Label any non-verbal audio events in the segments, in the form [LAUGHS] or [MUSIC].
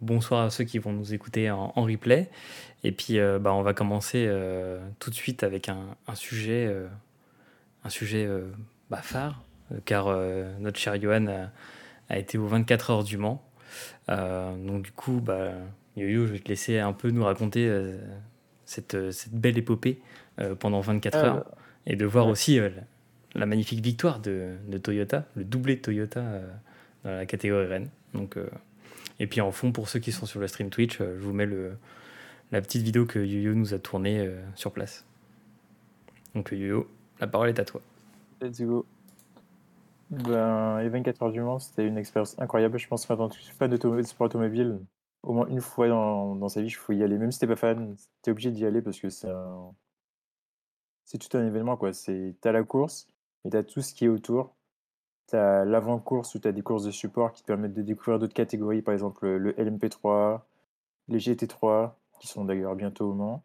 bonsoir à ceux qui vont nous écouter en, replay. Et puis, bah, on va commencer tout de suite avec un, sujet, un sujet bah, phare, car notre cher Johan a, été aux 24 heures du Mans. donc, du coup, bah, Yo-Yo, je vais te laisser un peu nous raconter cette, cette, belle épopée pendant 24 heures et de voir aussi la magnifique victoire de, Toyota, le doublé de Toyota dans la catégorie Rennes. Donc, et puis en fond, pour ceux qui sont sur le stream Twitch, je vous mets la petite vidéo que Yo-Yo nous a tournée sur place. Donc Yo-Yo, la parole est à toi. Let's go. Ben, les 24 heures du Mans, c'était une expérience incroyable. Je pense que quand tu pas de sport automobile, au moins une fois dans, dans sa vie, il faut y aller. Même si t'es pas fan, t'es obligé d'y aller parce que c'est tout un événement. quoi. T'as la course, et t'as tout ce qui est autour. T'as l'avant-course où t'as des courses de support qui te permettent de découvrir d'autres catégories, par exemple le LMP3, les GT3, qui sont d'ailleurs bientôt au Mans.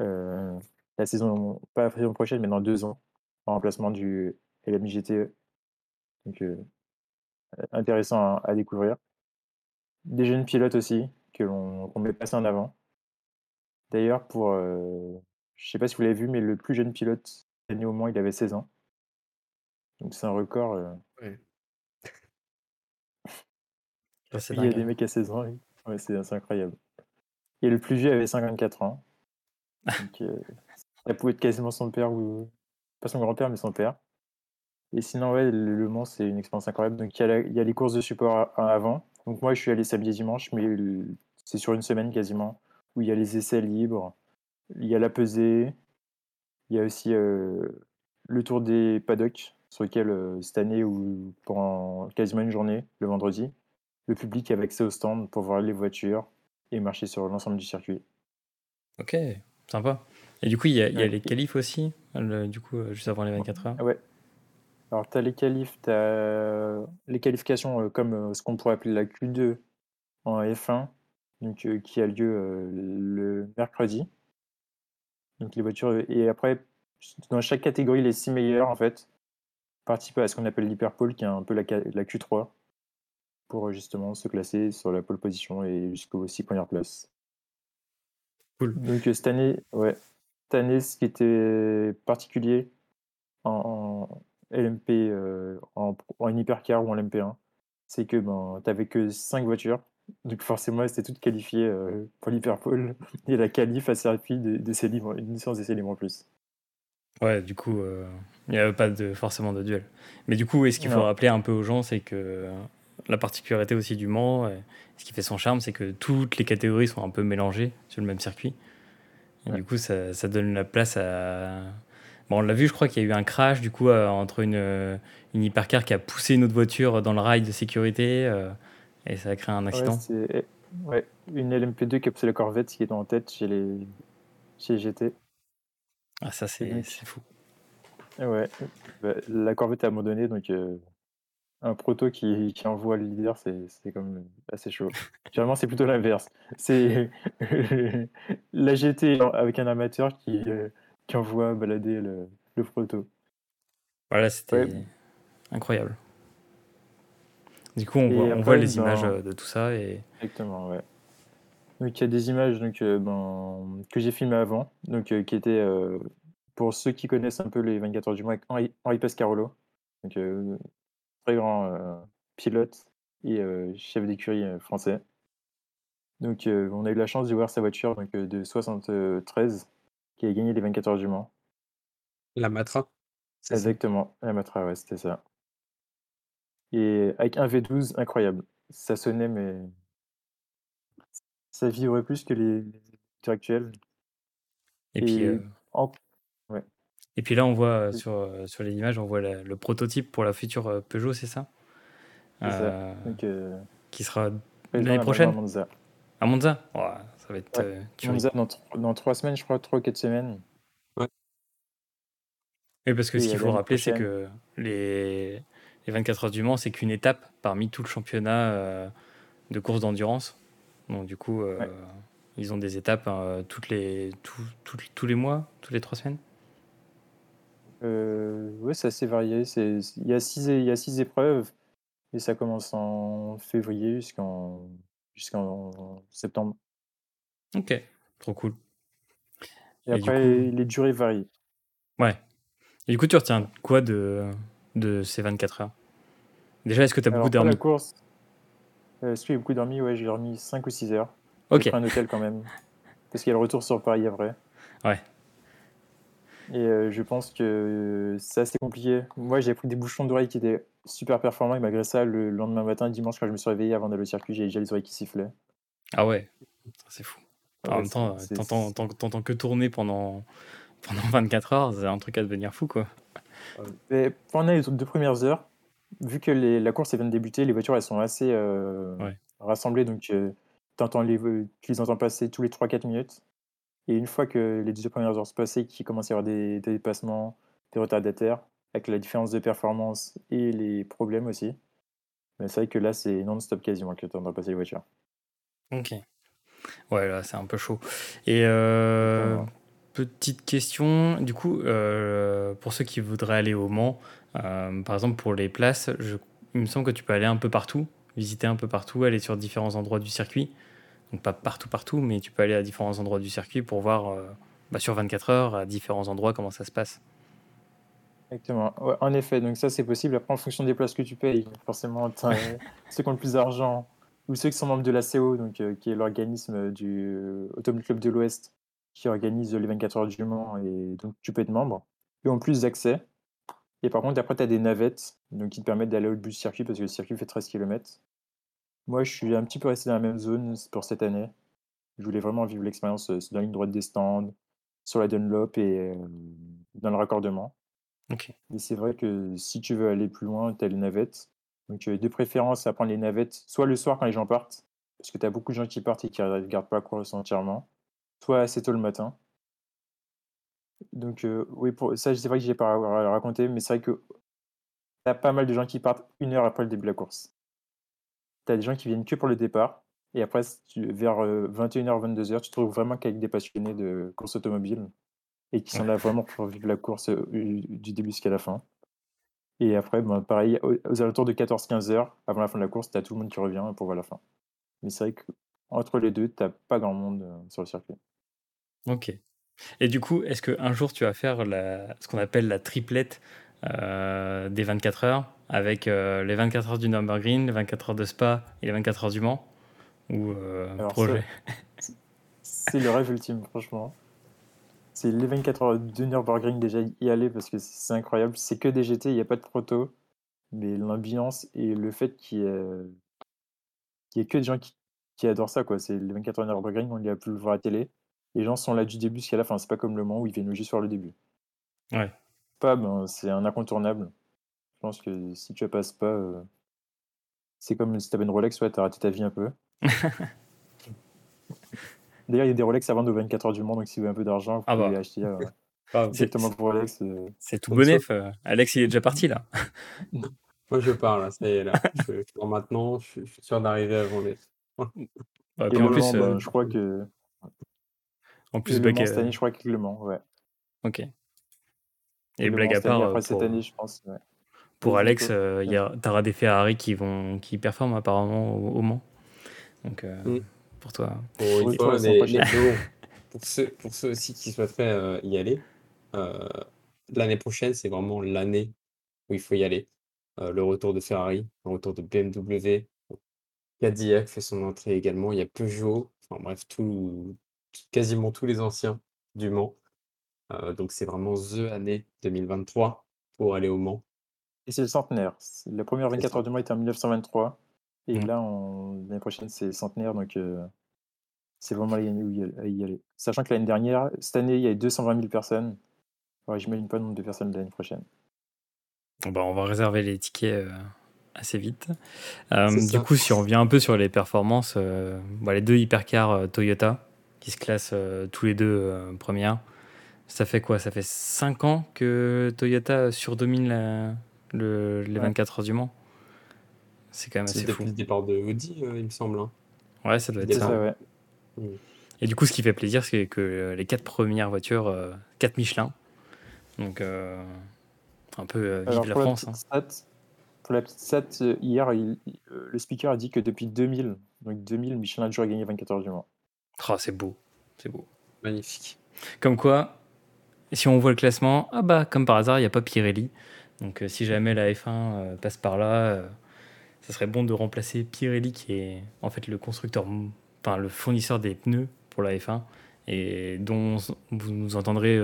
Euh, la saison, pas la saison prochaine, mais dans deux ans, en remplacement du LMGT. Donc, euh, intéressant à, découvrir. Des jeunes pilotes aussi, que l'on met passer en avant. D'ailleurs, pour. Euh, je sais pas si vous l'avez vu, mais le plus jeune pilote gagné au moins, il avait 16 ans. Donc c'est un record. Euh. [LAUGHS] il y a des hein. mecs à 16 ans, ouais, c'est incroyable. Et le plus vieux avait 54 ans. Donc, [LAUGHS] ça pouvait être quasiment son père ou pas son grand-père, mais son père. Et sinon, ouais, le, Mans, c'est une expérience incroyable. Donc, il y, a les courses de support avant. Donc, moi, je suis allé samedi et dimanche, mais c'est sur une semaine quasiment, où il y a les essais libres, il y a la pesée, il y a aussi euh, le tour des paddocks, sur lequel euh, cette année, ou pendant quasiment une journée, le vendredi, le public avait accès au stand pour voir les voitures et marcher sur l'ensemble du circuit. Ok, sympa. Et du coup, il y a, les qualifs aussi, du coup, euh, juste avant les 24 heures. Ouais. Alors, tu as les qualifs, tu as les qualifications euh, comme euh, ce qu'on pourrait appeler la Q2 en F1, donc, qui a lieu le mercredi. Donc, les voitures. Et après, dans chaque catégorie, les six meilleurs, en fait, participent à ce qu'on appelle l'hyperpole, qui est un peu la, la Q3, pour justement se classer sur la pole position et jusqu'aux six premières places. Cool. Donc, cette année, ouais, cette année, ce qui était particulier en, LMP, euh, en, hypercar ou en LMP1, c'est que ben, tu n'avais que 5 voitures. Donc forcément, elles étaient toutes qualifiées euh, pour l'hyperpole. Et la qualif a servi d'essai libre, une licence d'essai libre en plus. Ouais, du coup, euh, il n'y avait pas de, forcément de duel. Mais du coup, ce qu'il faut rappeler un peu aux gens, c'est que la particularité aussi du Mans, ce qui fait son charme, c'est que toutes les catégories sont un peu mélangées sur le même circuit. Du coup, ça, ça, donne la place à. Bon, on l'a vu, je crois qu'il y a eu un crash du coup euh, entre une, euh, une hypercar qui a poussé une autre voiture dans le rail de sécurité euh, et ça a créé un accident. Ouais, ouais, une LMP2 qui a poussé la Corvette qui est en tête chez les chez GT. Ah, ça, c'est fou. Ouais, bah, la Corvette a abandonné donc un proto qui, qui envoie le leader, c'est comme assez chaud. Généralement, c'est plutôt l'inverse. C'est [LAUGHS] la GT avec un amateur qui, euh, qui envoie balader le, le proto. Voilà, c'était incroyable. Du coup, on, voit, on voit, les images euh, de tout ça. Et... Exactement, ouais. Donc, il y a des images donc, euh, ben, que j'ai filmées avant, donc, qui étaient, pour ceux qui connaissent un peu les 24 heures du mois, Henri, Henri Pescarolo. Donc, très grand euh, pilote et euh, chef d'écurie euh, français. Donc on a eu la chance de voir sa voiture donc, de 73 qui a gagné les 24 heures du Mans. La Matra Exactement, la Matra, ouais, c'était ça. Et avec un V12 incroyable. Ça sonnait, mais ça vibrait plus que les, les actuels. Et, puis, et puis là, on voit euh, sur, euh, sur les images, on voit le prototype pour la future euh, Peugeot, c'est ça, Qui sera l'année prochaine? À Monza. À Monza? Ça va être Monza dans, dans, trois semaines, je crois, trois ou quatre semaines. Ouais. Oui, parce que ce qu'il faut rappeler, c'est que les, les 24 heures du Mans, c'est qu'une étape parmi tout le championnat de course d'endurance. Donc, du coup, ils ont des étapes hein, toutes les, tous les mois, toutes les trois semaines? Euh, ouais, c'est assez varié. Il y a six, il y a six épreuves et ça commence en février jusqu'en jusqu'en septembre. Ok, trop cool. Et, après, les durées varient. Ouais. Et du coup, tu retiens quoi de, de ces 24 heures? Déjà, est-ce que tu as beaucoup dormi la course, euh, que j'ai beaucoup dormi Ouais, j'ai dormi 5 ou 6 heures. Ok. J'ai pris un hôtel quand même. [LAUGHS] Parce qu'il y a le retour sur Paris après. Ouais. Et euh, je pense que c'est assez compliqué. Moi, j'ai pris des bouchons d'oreilles qui étaient super performants. Et malgré ça, le lendemain matin, dimanche, quand je me suis réveillé avant d'aller au circuit, j'ai déjà les oreilles qui sifflaient. Ah ouais, c'est fou. en même temps, t'entends que tourner pendant, pendant 24 heures, c'est un truc à devenir fou, quoi. Mais pendant les deux premières heures, vu que la course vient de débuter, les voitures elles sont assez euh, rassemblées, donc euh, les, tu les entends passer tous les 3-4 minutes. Et une fois que les deux premières heures sont passées, qu'il commence à y avoir des, dépassements, des retardataires, avec la différence de performance et les problèmes aussi, mais c'est vrai que là c'est non-stop quasiment que tu entends passer les voitures. Ok. Ouais, là c'est un peu chaud. Et euh, petite question, du coup, pour ceux qui voudraient aller au Mans, euh, par exemple, pour les places, je, il me semble que tu peux aller un peu partout, visiter un peu partout, aller sur différents endroits du circuit. Donc pas partout, partout, mais tu peux aller à différents endroits du circuit pour voir euh, bah, sur 24 heures à différents endroits comment ça se passe. Exactement. en effet, donc ça c'est possible. Après, en fonction des places que tu payes, forcément, [LAUGHS] ceux qui ont le plus d'argent ou ceux qui sont membres de la CO, donc, euh, qui est l'organisme du Automobile Club de l'Ouest, qui organise les 24 heures du Mans, et donc tu peux être membre. Et en plus d'accès, et par contre, après, tu as des navettes donc, qui te permettent d'aller au bout du circuit parce que le circuit fait 13 km. Moi, je suis un petit peu resté dans la même zone pour cette année. Je voulais vraiment vivre l'expérience euh, dans la ligne droite des stands, sur la Dunlop et euh, dans le raccordement. Et c'est vrai que si tu veux aller plus loin, tu as les navettes. Donc, euh, de préférence à prendre les navettes soit le soir quand les gens partent, parce que tu as beaucoup de gens qui partent et qui ne regardent pas la course entièrement, soit assez tôt le matin. Donc, euh, oui, pour ça, c'est vrai que j'ai pas raconté, mais c'est vrai que tu as pas mal de gens qui partent une heure après le début de la course. Tu as des gens qui viennent que pour le départ, et après, vers 21h, 22h, tu te trouves vraiment qu'avec des passionnés de course automobile, et qui sont là vraiment pour vivre la course euh, du début jusqu'à la fin. Et après, ben, pareil, aux, alentours de 14-15 heures, avant la fin de la course, tu as tout le monde qui revient pour voir la fin. Mais c'est vrai qu'entre les deux, tu pas grand monde euh, sur le circuit. Ok. Et du coup, est-ce qu'un jour tu vas faire la, ce qu'on appelle la triplette euh, des 24 heures avec euh, les 24 heures du Nürburgring, les 24 heures de Spa et les 24 heures du Mans? Ou euh, projet? C'est le rêve ultime, franchement. C'est les 24 heures du Nürburgring déjà y aller parce que c'est incroyable. C'est que des GT, il n'y a pas de proto. Mais l'ambiance et le fait qu'il y, ait que des gens qui, qui adorent ça, quoi. C'est les 24 heures du Nürburgring, on y a pu le voir à la télé. Les gens sont là du début jusqu'à la fin. C'est pas comme le Mans où ils viennent juste faire le début. Ouais. Pas, ben, c'est un incontournable. Je pense que si tu passes pas, euh, c'est comme si tu avais une Rolex, ouais, t'as raté ta vie un peu. [LAUGHS] D'ailleurs, il y a des Rolex à vendre aux 24 heures du Mans, donc si vous avez un peu d'argent, vous ah pouvez bah. acheter euh, [LAUGHS] exactement pour Rolex. Euh, c'est tout bonef. Alex, il est déjà parti là. [LAUGHS] Moi, je pars là, ça y est, là. Je, maintenant, je, suis sûr d'arriver avant les. Bah, en plus, bah, je crois que en plus, Black. Cette année, je crois qu'il le ment, ouais. Ok. Et blague à part. Après cette année, je pense. Pour Alex, euh, il y a, des Ferrari qui vont qui performent apparemment au, Mans. Donc euh, mm. pour toi. Pour, [LAUGHS] pour, ceux, pour, ceux, aussi qui souhaiteraient euh, y aller, l'année prochaine, c'est vraiment l'année où il faut y aller. le retour de Ferrari, le retour de BMW, Cadillac fait son entrée également. Il y a Peugeot, enfin bref, tout, quasiment tous les anciens du Mans. Euh, donc c'est vraiment The année 2023 pour aller au Mans. Et c'est le centenaire. La première 24 heures du Mans était en 1923. Et mmh. là, l'année prochaine, c'est le centenaire. Donc euh, c'est vraiment l'année où y aller. Sachant que l'année dernière, cette année, il y a 220 000 personnes. Alors, j'imagine pas le nombre de personnes l'année prochaine. Bah, on va réserver les tickets euh, assez vite. du coup, si on revient un peu sur les performances, les deux hypercars Toyota, qui se classent euh, tous les deux euh, premières. Ça fait quoi? Ça fait 5 ans que Toyota surdomine le, les 24 heures du Mans. C'est quand même assez fou. C'est le départ de Audi, euh, il me semble. Hein. Ouais, ça doit être ça. ouais. Et du coup, ce qui fait plaisir, c'est que les quatre premières voitures, 4 Michelin. Donc, un peu vive la France. Hein. pour la petite stat, hier, le speaker a dit que depuis 2000, Donc 2000, Michelin a toujours gagné 24 heures du Mans. Oh, c'est beau, c'est beau. Magnifique. Comme quoi, si on voit le classement, ah bah comme par hasard, il n'y a pas Pirelli. Donc euh, si jamais la F1 euh, passe par là, euh, ça serait bon de remplacer Pirelli qui est en fait le constructeur, enfin le fournisseur des pneus pour la F1 et dont vous nous entendrez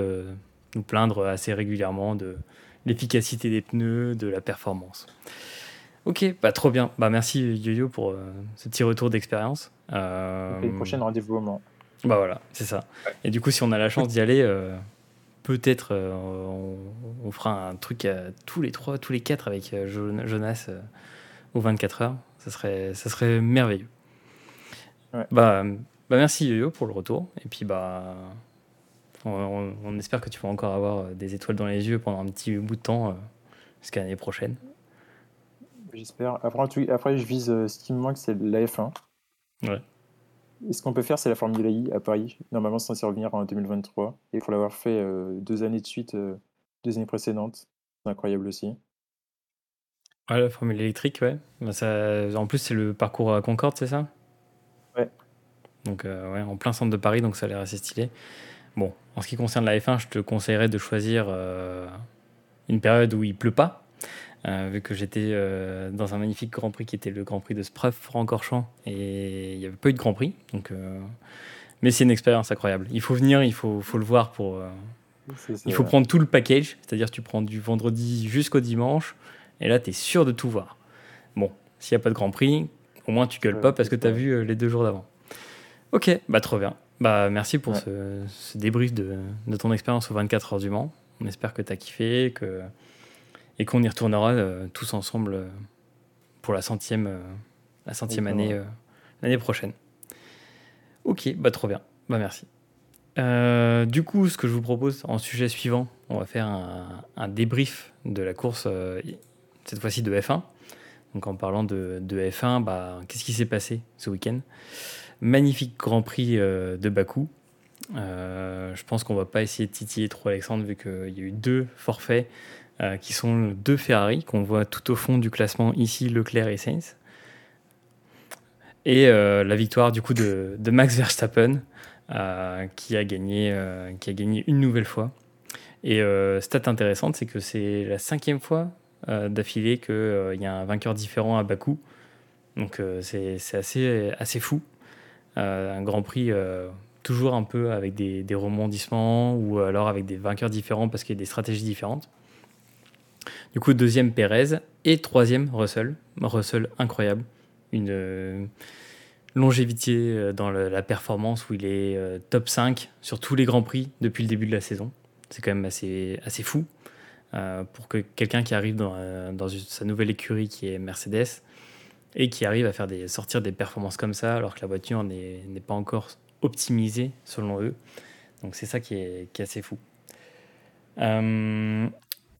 nous plaindre assez régulièrement de l'efficacité des pneus, de la performance. Ok, bah trop bien. Bah merci Yo-Yo pour ce petit retour d'expérience. Euh... prochaine rendez-vous au Mans. Bah voilà, c'est ça. Et du coup, si on a la chance d'y aller, peut-être euh, on, fera un truc à tous les trois, tous les quatre avec euh, Jonas euh, aux 24 heures. Ça serait, ça serait merveilleux. Bah, bah merci Yo-Yo pour le retour. Et puis bah on, espère que tu vas encore avoir des étoiles dans les yeux pendant un petit bout de temps jusqu'à l'année prochaine. J'espère. Après, après, je vise ce qui me manque, c'est la F1. Ouais. Et ce qu'on peut faire, c'est la Formule I à Paris. Normalement, c'est censé revenir en 2023. Et pour l'avoir fait euh, deux années de suite, euh, deux années précédentes, c'est incroyable aussi. Ouais, la Formule électrique, ouais. Bah, ça, en plus, c'est le parcours à Concorde, c'est ça? Ouais. Donc, euh, ouais, en plein centre de Paris, donc ça a l'air assez stylé. Bon, en ce qui concerne la F1, je te conseillerais de choisir une période où il pleut pas, euh, vu que j'étais euh, dans un magnifique Grand Prix qui était le Grand Prix de Spa-Francorchamps et il n'y avait pas eu de Grand Prix. Donc, euh, mais c'est une expérience incroyable. Il faut venir, il faut, faut le voir pour. il faut prendre tout le package, c'est-à-dire tu prends du vendredi jusqu'au dimanche et là tu es sûr de tout voir. Bon, s'il n'y a pas de Grand Prix, au moins tu gueules pas parce que tu as vu les deux jours d'avant. Ok, bah trop bien. Bah merci pour ce, ce, débrief de, de ton expérience aux 24 heures du Mans. On espère que tu as kiffé, que et qu'on y retournera euh, tous ensemble euh, pour la centième, euh, la centième année l'année prochaine. Ok, bah trop bien, bah merci. du coup, ce que je vous propose en sujet suivant, on va faire un, débrief de la course, cette fois-ci de F1. Donc en parlant de, de F1, bah, qu'est-ce qui s'est passé ce week-end? Magnifique Grand Prix de Bakou. je pense qu'on va pas essayer de titiller trop Alexandre vu qu'il y a eu deux forfaits euh, qui sont deux Ferrari qu'on voit tout au fond du classement ici, Leclerc et Sainz. Et euh, la victoire du coup de, Max Verstappen euh, qui, a gagné, qui a gagné une nouvelle fois. Et stat intéressante, c'est que c'est la cinquième fois d'affilée qu'il y a un vainqueur différent à Bakou. Donc c'est assez, assez fou. un Grand Prix toujours un peu avec des, des, rebondissements ou alors avec des vainqueurs différents parce qu'il y a des stratégies différentes. Du coup, deuxième Pérez et troisième Russell. Russell incroyable. Une euh, longévité euh, dans la performance où il est euh, top 5 sur tous les grands prix depuis le début de la saison. C'est quand même assez, assez fou pour que quelqu'un qui arrive dans, sa nouvelle écurie qui est Mercedes et qui arrive à faire sortir des performances comme ça alors que la voiture n'est pas encore optimisée selon eux. Donc c'est ça qui est, qui est, assez fou.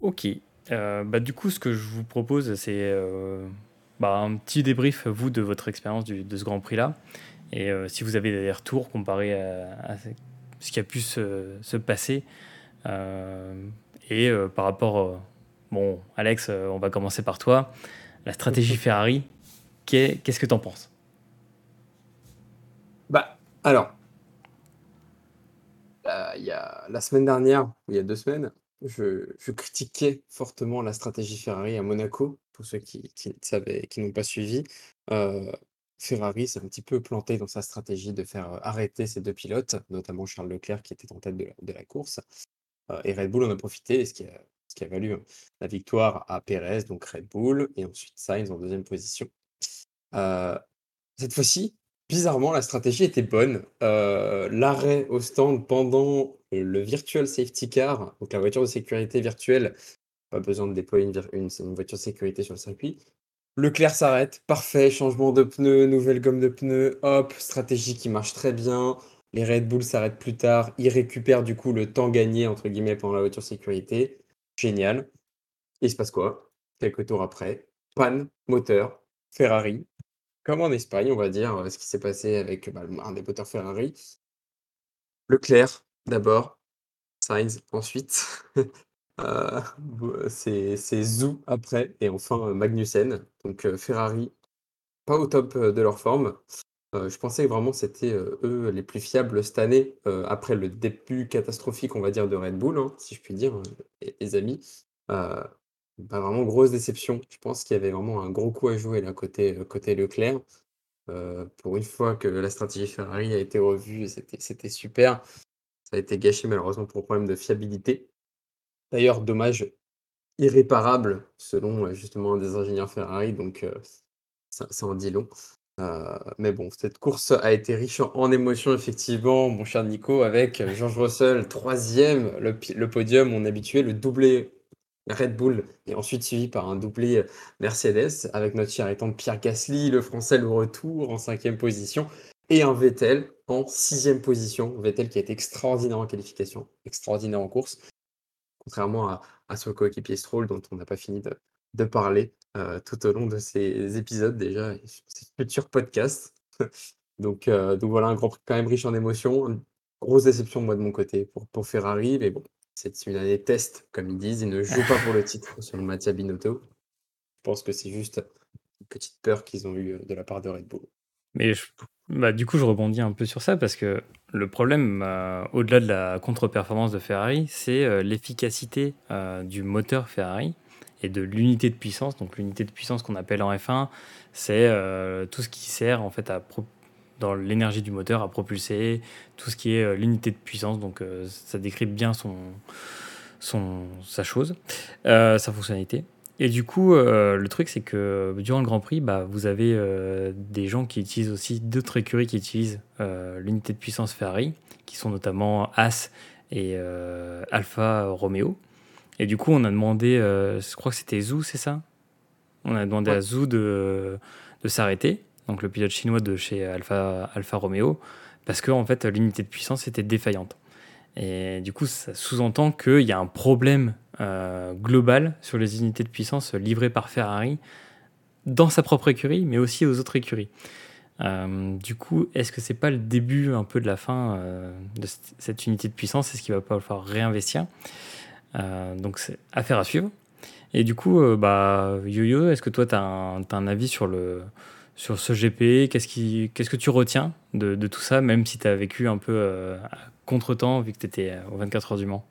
ok, euh, bah, du coup, ce que je vous propose, c'est euh, bah, un petit débrief, vous, de votre expérience de ce Grand Prix-là. Et euh, si vous avez des retours comparés à, ce qui a pu se, se passer. et par rapport. bon, Alex, on va commencer par toi. La stratégie Ferrari, qu'est-ce que tu en penses? Bah, alors. Il y a la semaine dernière, il y a deux semaines, je, critiquais fortement la stratégie Ferrari à Monaco, pour ceux qui, qui, qui n'ont pas suivi. Ferrari s'est un petit peu planté dans sa stratégie de faire arrêter ces deux pilotes, notamment Charles Leclerc qui était en tête de la, course. et Red Bull en a profité, ce qui a, ce qui a valu hein, la victoire à Perez, donc Red Bull, et ensuite Sainz en deuxième position. cette fois-ci, bizarrement, la stratégie était bonne. L'arrêt au stand pendant le virtual safety car, donc la voiture de sécurité virtuelle, pas besoin de déployer une, voiture de sécurité sur le circuit. Leclerc s'arrête, parfait, changement de pneus, nouvelle gomme de pneus, hop, stratégie qui marche très bien. Les Red Bull s'arrêtent plus tard, ils récupèrent du coup le temps gagné entre guillemets pendant la voiture de sécurité. Génial. il se passe quoi? Quelques tours après, panne, moteur, Ferrari. Comme en Espagne, on va dire, ce qui s'est passé avec bah, un des moteurs Ferrari. Leclerc d'abord, Sainz ensuite, [LAUGHS] euh, c'est Zou après et enfin, Magnussen. Donc, Ferrari pas au top de leur forme. je pensais que vraiment c'était eux les plus fiables cette année, après le début catastrophique, on va dire, de Red Bull, hein, si je puis dire, les, amis. bah, vraiment grosse déception. Je pense qu'il y avait vraiment un gros coup à jouer là côté Leclerc. pour une fois que la stratégie Ferrari a été revue, c'était super. Ça a été gâché malheureusement pour problème de fiabilité. D'ailleurs, dommage irréparable selon justement un des ingénieurs Ferrari, donc ça, en dit long. mais bon, cette course a été riche en, émotions, effectivement, mon cher Nico, avec George Russell, troisième, le, podium, on habitué, le doublé Red Bull, et ensuite suivi par un doublé Mercedes, avec notre cher étant Pierre Gasly, le français, le retour en cinquième position, et un Vettel en sixième position. Vettel qui a été extraordinaire en qualification, extraordinaire en course, contrairement à, à son coéquipier Stroll, dont on n'a pas fini de, parler euh, tout au long de ces épisodes déjà, et ces futurs podcasts. [LAUGHS] donc, euh, donc voilà, un Grand Prix quand même riche en émotions. grosse déception, moi, de mon côté, pour, pour Ferrari, mais bon, c'est une année test, comme ils disent. Ils ne jouent pas pour le titre, [LAUGHS] selon Mattia Binotto. Je pense que c'est juste une petite peur qu'ils ont eue de la part de Red Bull. Mais bah, du coup, je rebondis un peu sur ça parce que le problème, euh, au-delà de la contre-performance de Ferrari, c'est euh, l'efficacité euh, du moteur Ferrari et de l'unité de puissance. Donc l'unité de puissance qu'on appelle en F1, c'est tout ce qui sert en fait à dans l'énergie du moteur à propulser, tout ce qui est l'unité de puissance. Donc ça décrit bien son, son, sa chose, sa fonctionnalité. Et du coup, euh, le truc, c'est que durant le Grand Prix, bah, vous avez euh, des gens qui utilisent aussi d'autres écuries qui utilisent euh, l'unité de puissance Ferrari, qui sont notamment As et Alfa Romeo. Et du coup, on a demandé, je crois que c'était Zhou, c'est ça? On a demandé à Zhou de, de s'arrêter, donc le pilote chinois de chez Alfa, Alfa Romeo, parce que en fait, l'unité de puissance était défaillante. Et du coup, ça sous-entend qu'il y a un problème euh, global sur les unités de puissance livrées par Ferrari dans sa propre écurie, mais aussi aux autres écuries. Euh, du coup, est-ce que c'est pas le début un peu de la fin euh, de cette unité de puissance? Est-ce qu'il va pas falloir réinvestir? Donc, c'est affaire à suivre. Et du coup, bah, Yo-Yo, est-ce que toi, tu as, un avis sur, le, sur ce GP Qu'est-ce qu'est-ce que tu retiens de, de, tout ça, même si tu as vécu un peu contre-temps, vu que tu étais aux 24 heures du Mans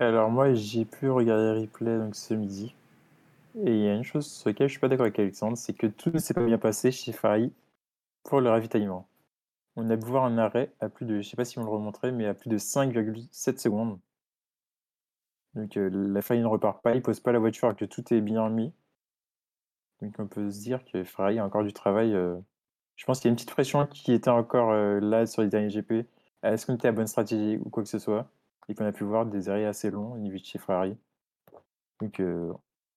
alors moi, j'ai pu regarder replay donc ce midi. Et il y a une chose sur laquelle je suis pas d'accord avec Alexandre, c'est que tout ne s'est pas bien passé chez Ferrari pour le ravitaillement. On a pu voir un arrêt à plus de, je sais pas si on le remontrait, mais à plus de 5,7 secondes. Donc euh, la Ferrari ne repart pas, il pose pas la voiture alors que tout est bien mis. Donc on peut se dire que Ferrari a encore du travail. Euh. Je pense qu'il y a une petite pression qui était encore euh, là sur les derniers GP. Est-ce qu'on était à bonne stratégie ou quoi que ce soit et qu'on a pu voir des arrêts assez longs au niveau de Ferrari? Donc, euh,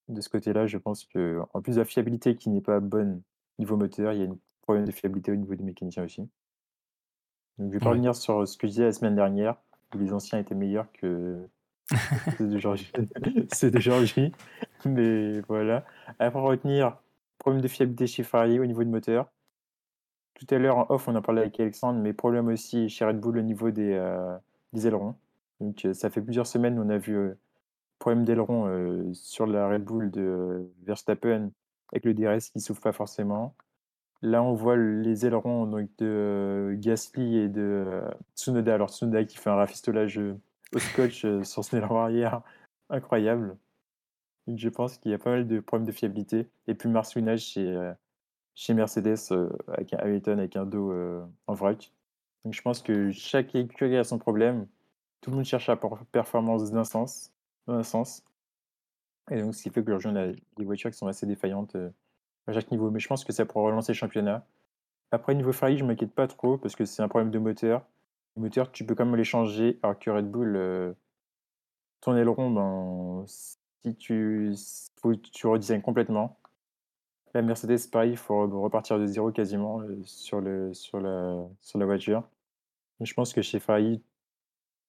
de ce côté-là, je pense que en plus de la fiabilité qui n'est pas bonne niveau moteur, il y a un problème de fiabilité au niveau des mécaniciens aussi. Donc, je vais pas revenir sur ce que je disais la semaine dernière, où les anciens étaient meilleurs que [LAUGHS] ceux. [LAUGHS] C'est d'aujourd'hui. Mais voilà. Après retenir, problème de fiabilité chez Ferrari au niveau du moteur. Tout à l'heure, en off, on en parlait avec Alexandre, mais problème aussi chez Red Bull au niveau des, euh, ailerons. Donc, ça fait plusieurs semaines, on a vu problème d'aileron sur la Red Bull de Verstappen avec le DRS qui ne souffle pas forcément. Là, on voit les ailerons donc, de Gasly et de Tsunoda. Alors, Tsunoda qui fait un rafistolage au scotch [LAUGHS] sur son aileron arrière, incroyable. Donc, je pense qu'il y a pas mal de problèmes de fiabilité. Et puis, marcellinage chez, chez Mercedes avec un Hamilton avec un dos en vrac. Donc, je pense que chaque écurie a son problème tout le monde cherche la performance d'un sens, sens. Et donc, ce qui fait que aujourd'hui, on a des voitures qui sont assez défaillantes euh, à chaque niveau. Mais je pense que ça pourra relancer le championnat. Après, niveau Ferrari, je m'inquiète pas trop parce que c'est un problème de moteur. Le moteur, tu peux quand même les changer, alors que Red Bull, euh, ton aileron, ben, si tu, faut, tu redesignes complètement. La Mercedes, pareil, il faut repartir de zéro quasiment euh, sur, le, sur, la, sur la voiture. je pense que chez Ferrari,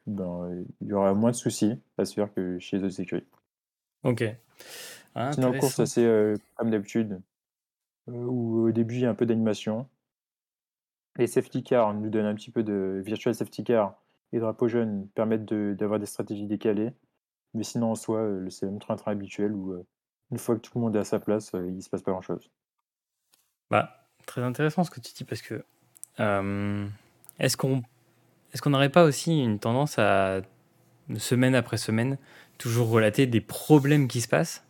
ben, il y aura moins de soucis à se faire que chez les autres écuries. Ok. Ah, Sinon, en course, c'est euh, comme d'habitude, euh, où au début, il y a un peu d'animation. Les safety cars nous donnent un petit peu de virtual safety car. Les drapeaux jaunes permettent d'avoir des stratégies décalées. Mais sinon, en soi, c'est le même train-train habituel où une fois que tout le monde est à sa place, il ne se passe pas grand-chose. Bah, très intéressant ce que tu dis parce que euh, est-ce qu'on est-ce n'aurait pas aussi une tendance à semaine après semaine toujours relater des problèmes qui se passent,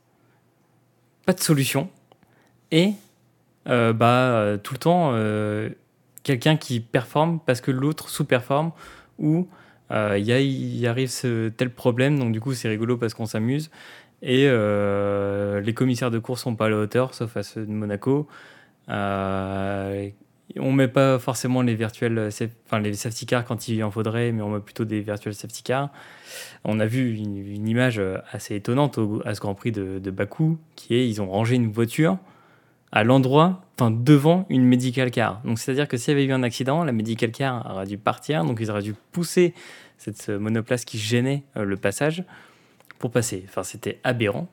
pas de solution et euh, bah euh, tout le temps euh, quelqu'un qui performe parce que l'autre sous-performe ou euh, il y, arrive ce tel problème donc du coup c'est rigolo parce qu'on s'amuse et euh, les commissaires de course sont pas à la hauteur sauf à ceux de Monaco euh, on met pas forcément les virtuels, saf- enfin les safety cars quand il en faudrait, mais on met plutôt des virtuels safety cars. On a vu une, image euh, assez étonnante au- à ce Grand Prix de, de Bakou, qui est ils ont rangé une voiture à l'endroit, enfin devant une medical car. Donc c'est-à-dire que s'il y avait eu un accident, la medical car aurait dû partir, donc ils auraient dû pousser cette euh, monoplace qui gênait euh, le passage pour passer. Enfin c'était aberrant.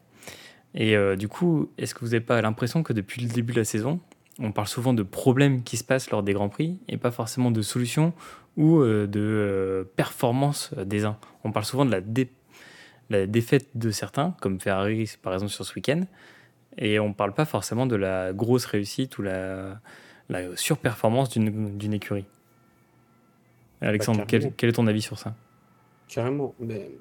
Et euh, du coup, est-ce que vous n'avez pas l'impression que depuis le début de la saison, on parle souvent de problèmes qui se passent lors des Grands Prix et pas forcément de solutions ou euh, de euh, performance des uns? On parle souvent de la, dé- la défaite de certains, comme Ferrari par exemple sur ce week-end, et on ne parle pas forcément de la grosse réussite ou la, la surperformance d'une écurie. Alexandre, Bah, quel, est ton avis sur ça? Carrément, mais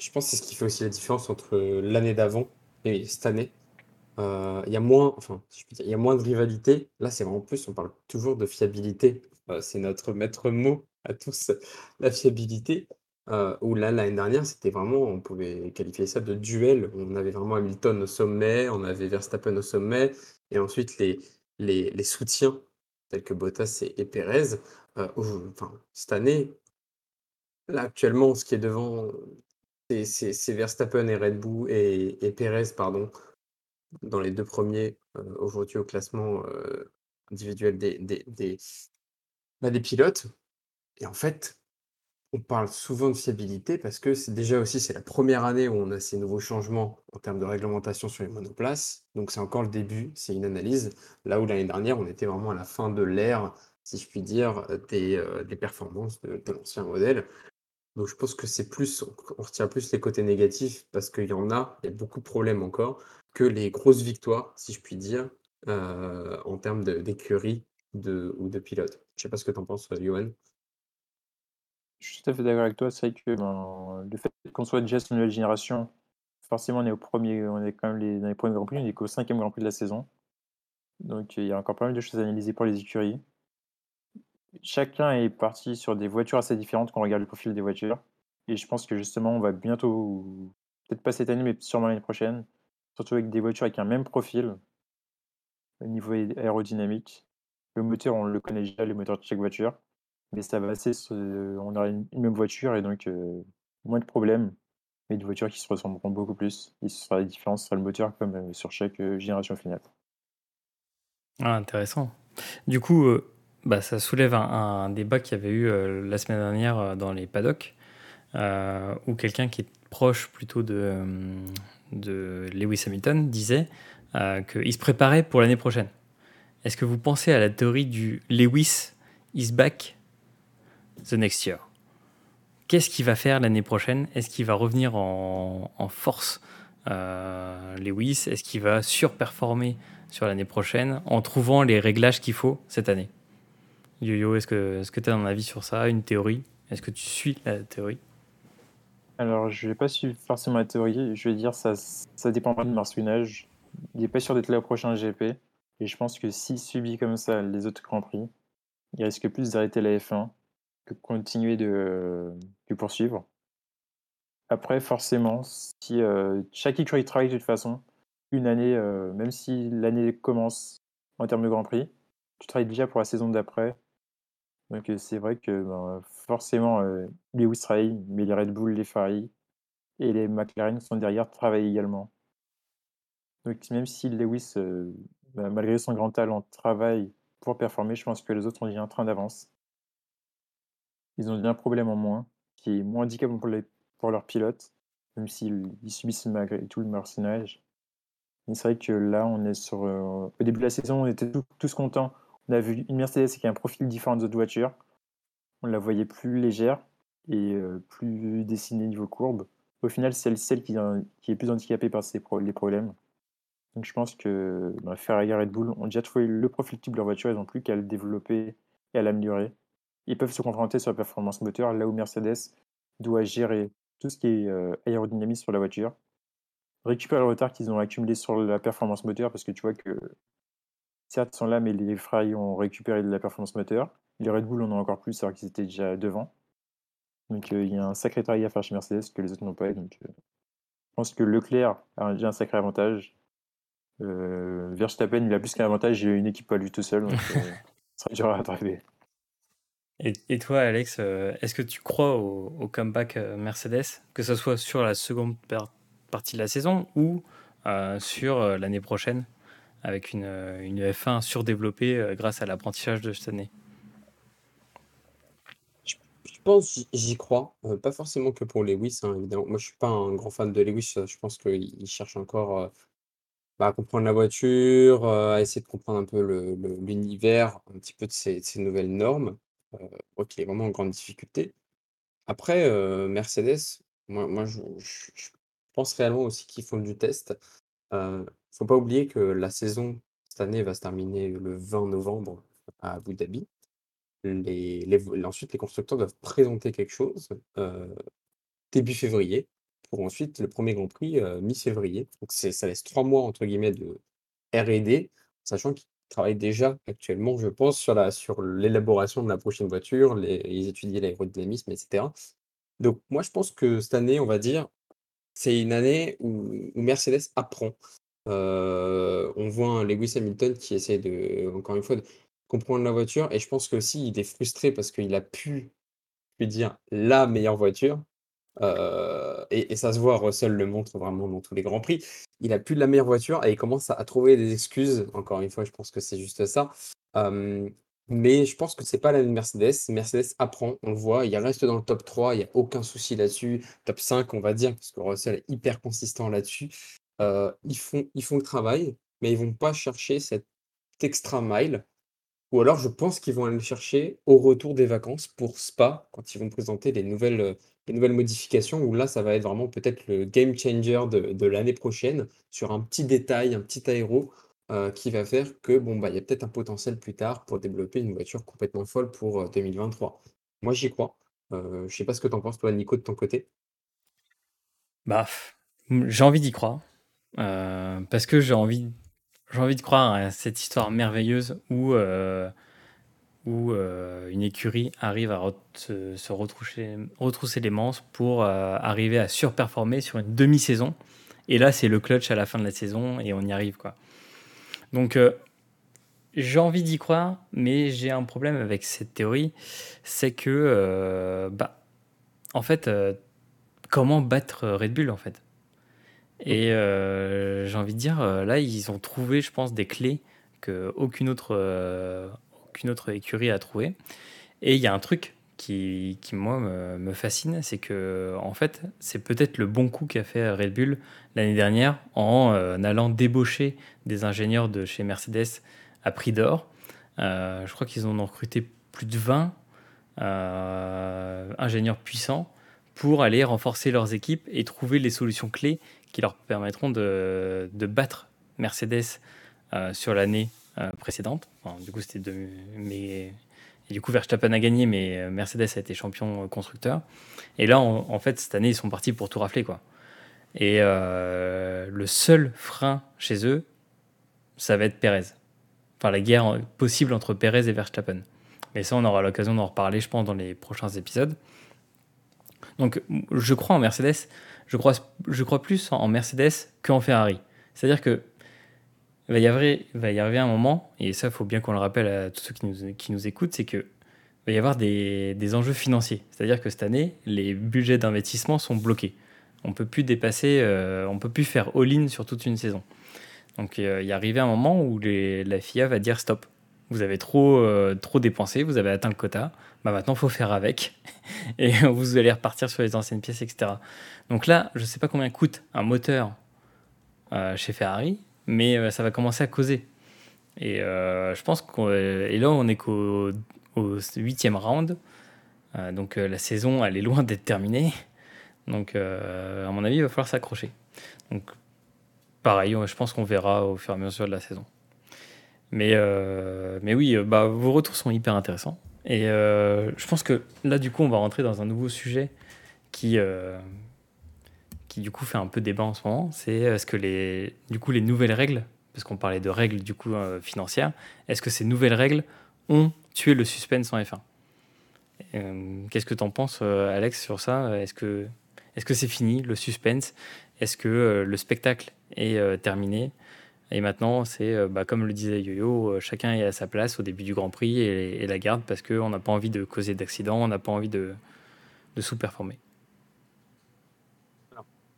je pense que c'est ce qui fait aussi la différence entre l'année d'avant et cette année. Euh, Il y a moins, enfin, y a moins de rivalité. Là, c'est vraiment plus, on parle toujours de fiabilité. Euh, c'est notre maître mot à tous, la fiabilité. Euh, où là, l'année dernière, c'était vraiment, on pouvait qualifier ça de duel. On avait vraiment Hamilton au sommet, on avait Verstappen au sommet, et ensuite les, les, soutiens, tels que Bottas et, et Perez. Euh, enfin, cette année, Là, actuellement, ce qui est devant, c'est Verstappen et Red Bull et, et Perez, pardon, dans les deux premiers euh, aujourd'hui au classement euh, individuel bah, des pilotes. Et en fait, on parle souvent de fiabilité parce que c'est déjà aussi c'est la première année où on a ces nouveaux changements en termes de réglementation sur les monoplaces. Donc c'est encore le début, c'est une analyse. Là où l'année dernière, on était vraiment à la fin de l'ère, si je puis dire, des, euh, performances de l'ancien modèle. Donc je pense que c'est plus, on retient plus les côtés négatifs parce qu'il y en a, il y a beaucoup de problèmes encore, que les grosses victoires, si je puis dire, euh, en termes d'écurie ou de pilote. Je sais pas ce que tu en penses, euh, Johan. Je suis tout à fait d'accord avec toi. C'est que ben, le fait qu'on soit déjà sur une nouvelle génération, forcément, on est au premier, on est quand même dans les premiers Grands Prix, on est qu'au cinquième Grand Prix de la saison. Donc il y a encore pas mal de choses à analyser pour les écuries. Chacun est parti sur des voitures assez différentes quand on regarde le profil des voitures. Et je pense que justement, on va bientôt, peut-être pas cette année, mais sûrement l'année prochaine, surtout avec des voitures avec un même profil au niveau aé- aérodynamique. Le moteur, on le connaît déjà, le moteur de chaque voiture. Mais ça va assez, se- on aura une, même voiture et donc euh, moins de problèmes, mais des voitures qui se ressembleront beaucoup plus. Et ce sera la différence, ce sera le moteur comme euh, sur chaque euh, génération finale. Ah, intéressant. Du coup, bah, ça soulève un, débat qu'il y avait eu euh, la semaine dernière euh, dans les paddocks, euh, où quelqu'un qui est proche plutôt de, Lewis Hamilton disait qu'il se préparait pour l'année prochaine. Est-ce que vous pensez à la théorie du Lewis is back the next year? Qu'est-ce qu'il va faire l'année prochaine? Est-ce qu'il va revenir en, force Lewis? Est-ce qu'il va surperformer sur l'année prochaine en trouvant les réglages qu'il faut cette année? Yo-Yo, est-ce que tu as un avis sur ça, une théorie? Est-ce que tu suis la théorie? Alors, je vais pas suivre forcément la théorie. Je vais dire ça, ça dépendra de Marsouinage. Il n'est pas sûr d'être là au prochain GP. Et je pense que s'il subit comme ça les autres Grands Prix, il risque plus d'arrêter la F1 que de continuer de, de poursuivre. Après, forcément, si euh, chaque écurie travaille de toute façon, une année, euh, même si l'année commence en termes de Grand Prix, tu travailles déjà pour la saison d'après. Donc c'est vrai que ben, forcément, euh, Lewis travaille, mais les Red Bull, les Ferrari et les McLaren sont derrière travaillent également. Donc même si Lewis, euh, malgré son grand talent, travaille pour performer, je pense que les autres ont déjà un train d'avance. Ils ont déjà un problème en moins, qui est moins handicapant pour, les, pour leurs pilotes, même s'ils ils subissent malgré tout le mercenage. Mais c'est vrai que là, on est sur. au début de la saison, on était tous contents. On a vu une Mercedes qui a un profil différent des autres voitures. On la voyait plus légère et euh, plus dessinée niveau courbe. Au final, c'est celle qui, est plus handicapée par les problèmes. Donc je pense que bah, Ferrari et Red Bull ont déjà trouvé le profil type de leur voiture, ils n'ont plus qu'à le développer et à l'améliorer. Ils peuvent se confronter sur la performance moteur, là où Mercedes doit gérer tout ce qui est euh, aérodynamisme sur la voiture, récupérer le retard qu'ils ont accumulé sur la performance moteur, parce que tu vois que certes, ils sont là, mais les Ferrari ont récupéré de la performance moteur. Les Red Bull en ont encore plus, alors qu'ils étaient déjà devant. Donc euh, il y a un sacré travail à faire chez Mercedes que les autres n'ont pas. Donc, euh, je pense que Leclerc a déjà un sacré avantage. Euh, Verstappen, il a plus qu'un avantage, il a une équipe à lui tout seul, donc euh, [LAUGHS] ça sera dur à rattraper. Et, et toi, Alex, euh, est-ce que tu crois au, au comeback euh, Mercedes, que ce soit sur la seconde partie de la saison ou euh, sur euh, l'année prochaine, avec une, euh, une F1 surdéveloppée euh, grâce à l'apprentissage de cette année Je pense, j'y crois. Euh, pas forcément que pour Lewis, hein, évidemment. Moi, je suis pas un grand fan de Lewis. Je pense qu'il il cherche encore bah, à comprendre la voiture, à essayer de comprendre un peu l'univers, un petit peu de ces, de nouvelles normes. Est vraiment en grande difficulté. Après, Mercedes, moi, je- je pense réellement aussi qu'ils font du test. Euh, faut pas oublier que la saison cette année va se terminer le 20 novembre à Abu Dhabi. Ensuite, les constructeurs doivent présenter quelque chose euh, début février pour ensuite le premier Grand Prix euh, mi-février. Donc ça laisse trois mois entre guillemets de R&D, sachant qu'ils travaillent déjà actuellement, je pense, sur la, sur l'élaboration de la prochaine voiture, ils étudient l'aérodynamisme, etc. Donc moi, je pense que cette année, on va dire, c'est une année où Mercedes apprend. Euh, on voit Lewis Hamilton qui essaie de, encore une fois, de comprendre la voiture. Et je pense que aussi, il est frustré parce qu'il a pu, lui dire, la meilleure voiture. Euh, et, ça se voit, Russell le montre vraiment dans tous les grands prix. Il a plus de la meilleure voiture et il commence à, à trouver des excuses. Encore une fois, je pense que c'est juste ça. Euh, mais je pense que c'est pas la même Mercedes. Mercedes apprend, on le voit, il reste dans le top 3, il n'y a aucun souci là-dessus. Top 5, on va dire, parce que Russell est hyper consistant là-dessus. Euh, ils font, ils font le travail, mais ils vont pas chercher cette extra mile. Ou alors, je pense qu'ils vont aller le chercher au retour des vacances pour Spa, quand ils vont présenter les nouvelles, euh, les nouvelles modifications, où là, ça va être vraiment peut-être le game changer de, de l'année prochaine, sur un petit détail, un petit aéro, euh, qui va faire que, bon, bah, y a peut-être un potentiel plus tard pour développer une voiture complètement folle pour euh, 2023. Moi, j'y crois. Euh, je sais pas ce que tu en penses, toi, Nico, de ton côté. Bah, j'ai envie d'y croire. Euh, parce que j'ai envie, j'ai envie de croire à cette histoire merveilleuse où, euh, où euh, une écurie arrive à se, se retrousser, retrousser les manches pour arriver à surperformer sur une demi-saison. Et là, c'est le clutch à la fin de la saison et on y arrive. quoi. Donc, j'ai envie d'y croire, mais j'ai un problème avec cette théorie. C'est que, bah, en fait, comment battre Red Bull en fait? Et euh, j'ai envie de dire, euh, là, ils ont trouvé, je pense, des clés que aucune autre, euh, aucune autre écurie a trouvé. Et il y a un truc qui, qui moi, me, fascine, c'est que, en fait, c'est peut-être le bon coup qu'a fait Red Bull l'année dernière en allant débaucher des ingénieurs de chez Mercedes à prix d'or. Je crois qu'ils en ont recruté plus de 20 euh, ingénieurs puissants pour aller renforcer leurs équipes et trouver les solutions clés qui leur permettront de, de battre Mercedes euh, sur l'année euh, précédente. Du coup, c'était mais du coup, Verstappen a gagné, mais euh, Mercedes a été champion constructeur. Et là, en, fait, cette année, ils sont partis pour tout rafler, quoi. Et le seul frein chez eux, ça va être Perez. Enfin, la guerre possible entre Perez et Verstappen. Mais ça, on aura l'occasion d'en reparler, je pense, dans les prochains épisodes. Donc, je crois en Mercedes. Je crois, je crois plus en Mercedes qu'en Ferrari. C'est-à-dire que il va y arriver un moment, et ça, il faut bien qu'on le rappelle à tous ceux qui nous, qui nous écoutent, c'est que il va y avoir des, des enjeux financiers. C'est-à-dire que cette année, les budgets d'investissement sont bloqués. On peut plus dépasser, euh, on peut plus faire all-in sur toute une saison. Donc, euh, il y arrivé un moment où les, la FIA va dire stop. Vous avez trop, euh, trop dépensé, vous avez atteint le quota. Bah maintenant, faut faire avec. [LAUGHS] Et vous allez repartir sur les anciennes pièces, etc. Donc là, je ne sais pas combien coûte un moteur euh, chez Ferrari, mais euh, ça va commencer à causer. Et euh, je pense qu'on et là, on est qu'au au huitième round. Donc la saison, elle est loin d'être terminée. Donc, à mon avis, il va falloir s'accrocher. Donc, pareil, je pense qu'on verra au fur et à mesure de la saison. Mais, mais oui, bah, vos retours sont hyper intéressants. Et je pense que là, du coup, on va rentrer dans un nouveau sujet qui, qui du coup fait un peu débat en ce moment. C'est est-ce que les, du coup, les nouvelles règles, parce qu'on parlait de règles du coup financières, est-ce que ces nouvelles règles ont tué le suspense en F1 Qu'est-ce que tu en penses, Alex, sur ça? Est-ce que est-ce que c'est fini, le suspense? Est-ce que euh, le spectacle est euh, terminé? Et maintenant, c'est, euh, bah, comme le disait Yo-Yo, chacun est à sa place au début du Grand Prix et, la garde parce qu'on n'a pas envie de causer d'accidents, on n'a pas envie de, sous-performer.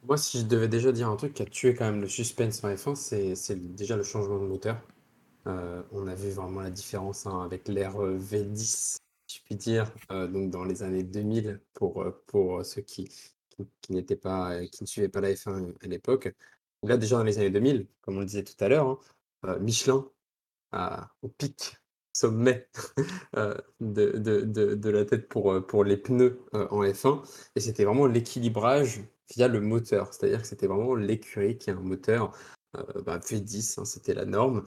Moi, si je devais déjà dire un truc qui a tué quand même le suspense en F1, c'est déjà le changement de moteur. on a vu vraiment la différence hein, avec l'ère V10, je puis dire, donc dans les années 2000, pour, pour ceux qui, qui, n'était pas, euh, qui ne suivait pas la F1 à l'époque. Là, déjà dans les années 2000, comme on le disait tout à l'heure, hein, euh, Michelin, au pic, sommet [LAUGHS] euh, de, de, de, la tête pour, pour les pneus en F1. Et c'était vraiment l'équilibrage via le moteur. C'est-à-dire que c'était vraiment l'écurie qui a un moteur bah, V10, hein, c'était la norme,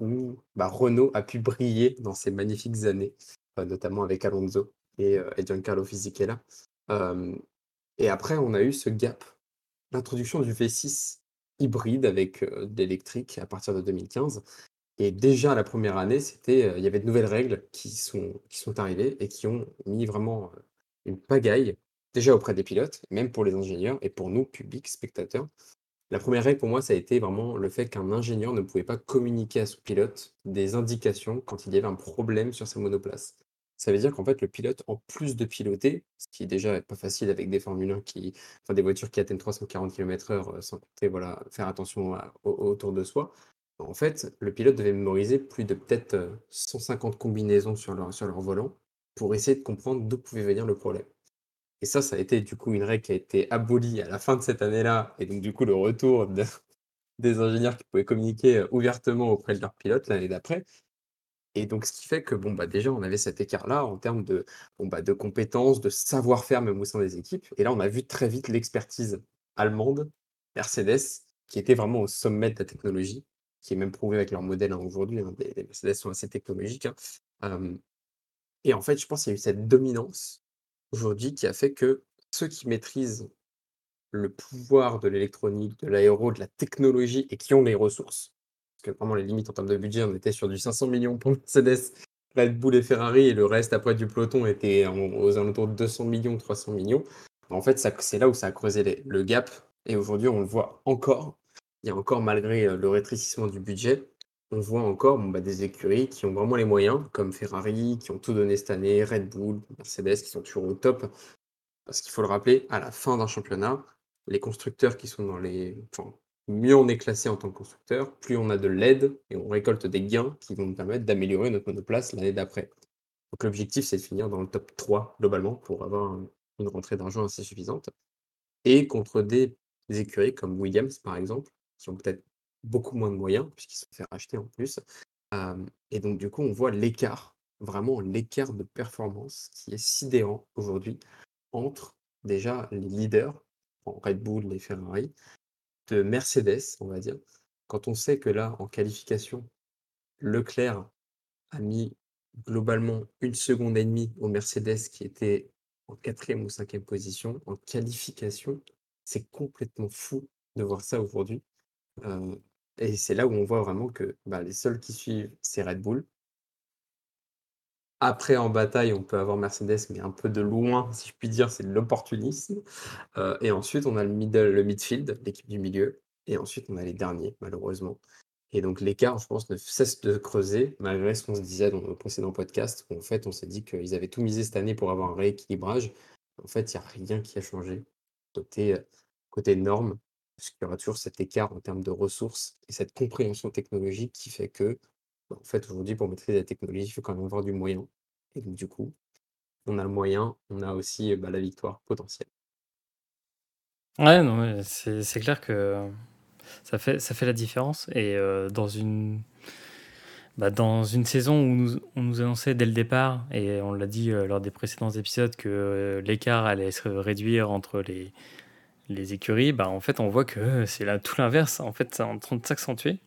où bah, Renault a pu briller dans ces magnifiques années, notamment avec Alonso et, et Giancarlo Fisichella. Et après, on a eu ce gap, l'introduction du V6 hybride avec euh, l'électrique à partir de 2015. Et déjà la première année, c'était, euh, il y avait de nouvelles règles qui sont, qui sont arrivées et qui ont mis vraiment euh, une pagaille, déjà auprès des pilotes, même pour les ingénieurs et pour nous, public, spectateurs. La première règle pour moi, ça a été vraiment le fait qu'un ingénieur ne pouvait pas communiquer à son pilote des indications quand il y avait un problème sur sa monoplace. Ça veut dire qu'en fait, le pilote, en plus de piloter, ce qui est déjà pas facile avec des Formule 1 qui, enfin des voitures qui atteignent 340 km/h, euh, sans compter, voilà, faire attention autour de soi. En fait, le pilote devait mémoriser plus de peut-être 150 euh, combinaisons sur leur, sur leur volant pour essayer de comprendre d'où pouvait venir le problème. Et ça, ça a été du coup une règle qui a été abolie à la fin de cette année-là, et donc du coup le retour [LAUGHS] des ingénieurs qui pouvaient communiquer euh, ouvertement auprès de leurs pilotes l'année d'après. Et donc, ce qui fait que, bon, bah, déjà, on avait cet écart-là en termes de, bon, bah, de compétences, de savoir-faire, même au sein des équipes. Et là, on a vu très vite l'expertise allemande, Mercedes, qui était vraiment au sommet de la technologie, qui est même prouvé avec leur modèle hein, aujourd'hui. Hein, les, Mercedes sont assez technologiques. Hein. et en fait, je pense qu'il y a eu cette dominance aujourd'hui qui a fait que ceux qui maîtrisent le pouvoir de l'électronique, de l'aéro, de la technologie et qui ont les ressources, que vraiment les limites en termes de budget, on était sur du 500 millions pour Mercedes, Red Bull et Ferrari, et le reste après du peloton était aux alentours de 200 millions, 300 millions. En fait, c'est là où ça a creusé le gap, et aujourd'hui on le voit encore. Il y a encore, malgré euh, le rétrécissement du budget, on voit encore bah, des écuries qui ont vraiment les moyens, comme Ferrari, qui ont tout donné cette année, Red Bull, Mercedes, qui sont toujours au top. Parce qu'il faut le rappeler, à la fin d'un championnat, les constructeurs qui sont dans les mieux on est classé en tant que constructeur, plus on a de l'aide et on récolte des gains qui vont nous permettre d'améliorer notre monoplace l'année d'après. Donc l'objectif, c'est de finir dans le top 3 globalement pour avoir une rentrée d'argent assez suffisante. Et contre des, écuries comme Williams, par exemple, qui ont peut-être beaucoup moins de moyens, puisqu'ils se sont fait racheter en plus. et donc, du coup, on voit l'écart, vraiment l'écart de performance qui est sidérant aujourd'hui entre déjà les leaders, Red Bull et Ferrari, Mercedes, on va dire, quand on sait que là, en qualification, Leclerc a mis globalement une seconde et demie au Mercedes qui était en quatrième ou cinquième position, en qualification, c'est complètement fou de voir ça aujourd'hui. Et c'est là où on voit vraiment que bah, les seuls qui suivent, c'est Red Bull. Après, en bataille, on peut avoir Mercedes, mais un peu de loin, si je puis dire, c'est de l'opportunisme. Euh, et ensuite, on a le middle, le midfield, l'équipe du milieu. Et ensuite, on a les derniers, malheureusement. Et donc, l'écart, je pense, ne cesse de creuser, malgré ce qu'on se disait dans le précédent podcast. Où en fait, on s'est dit qu'ils avaient tout misé cette année pour avoir un rééquilibrage. En fait, il n'y a rien qui a changé côté, euh, côté norme, parce qu'il y aura toujours cet écart en termes de ressources et cette compréhension technologique qui fait que bah, en fait, aujourd'hui, pour maîtriser la technologie, il faut quand même avoir du moyen. Et donc, du coup, on a le moyen, on a aussi bah, la victoire potentielle. Ouais, non, c'est clair que ça fait, ça fait la différence. Et dans, une, bah, dans une saison où on nous annonçait dès le départ, et on l'a dit lors des précédents épisodes, que l'écart allait se réduire entre les, les écuries, bah, en fait, on voit que c'est tout l'inverse. En fait, c'est en train de s'accentuer.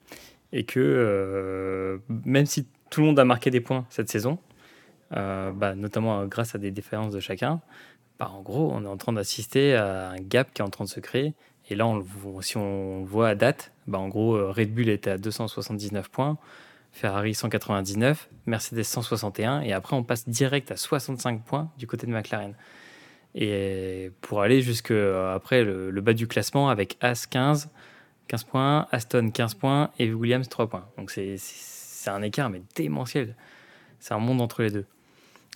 Et que euh, même si tout le monde a marqué des points cette saison, euh, bah, notamment grâce à des différences de chacun, bah, en gros, on est en train d'assister à un gap qui est en train de se créer. Et là, si on voit à date, bah, en gros, Red Bull était à 279 points, Ferrari 199, Mercedes 161, et après on passe direct à 65 points du côté de McLaren. Et pour aller jusque euh, après le, bas du classement avec As 15, 15 points, Aston 15 points et Williams 3 points. Donc c'est un écart mais démentiel. C'est un monde entre les deux.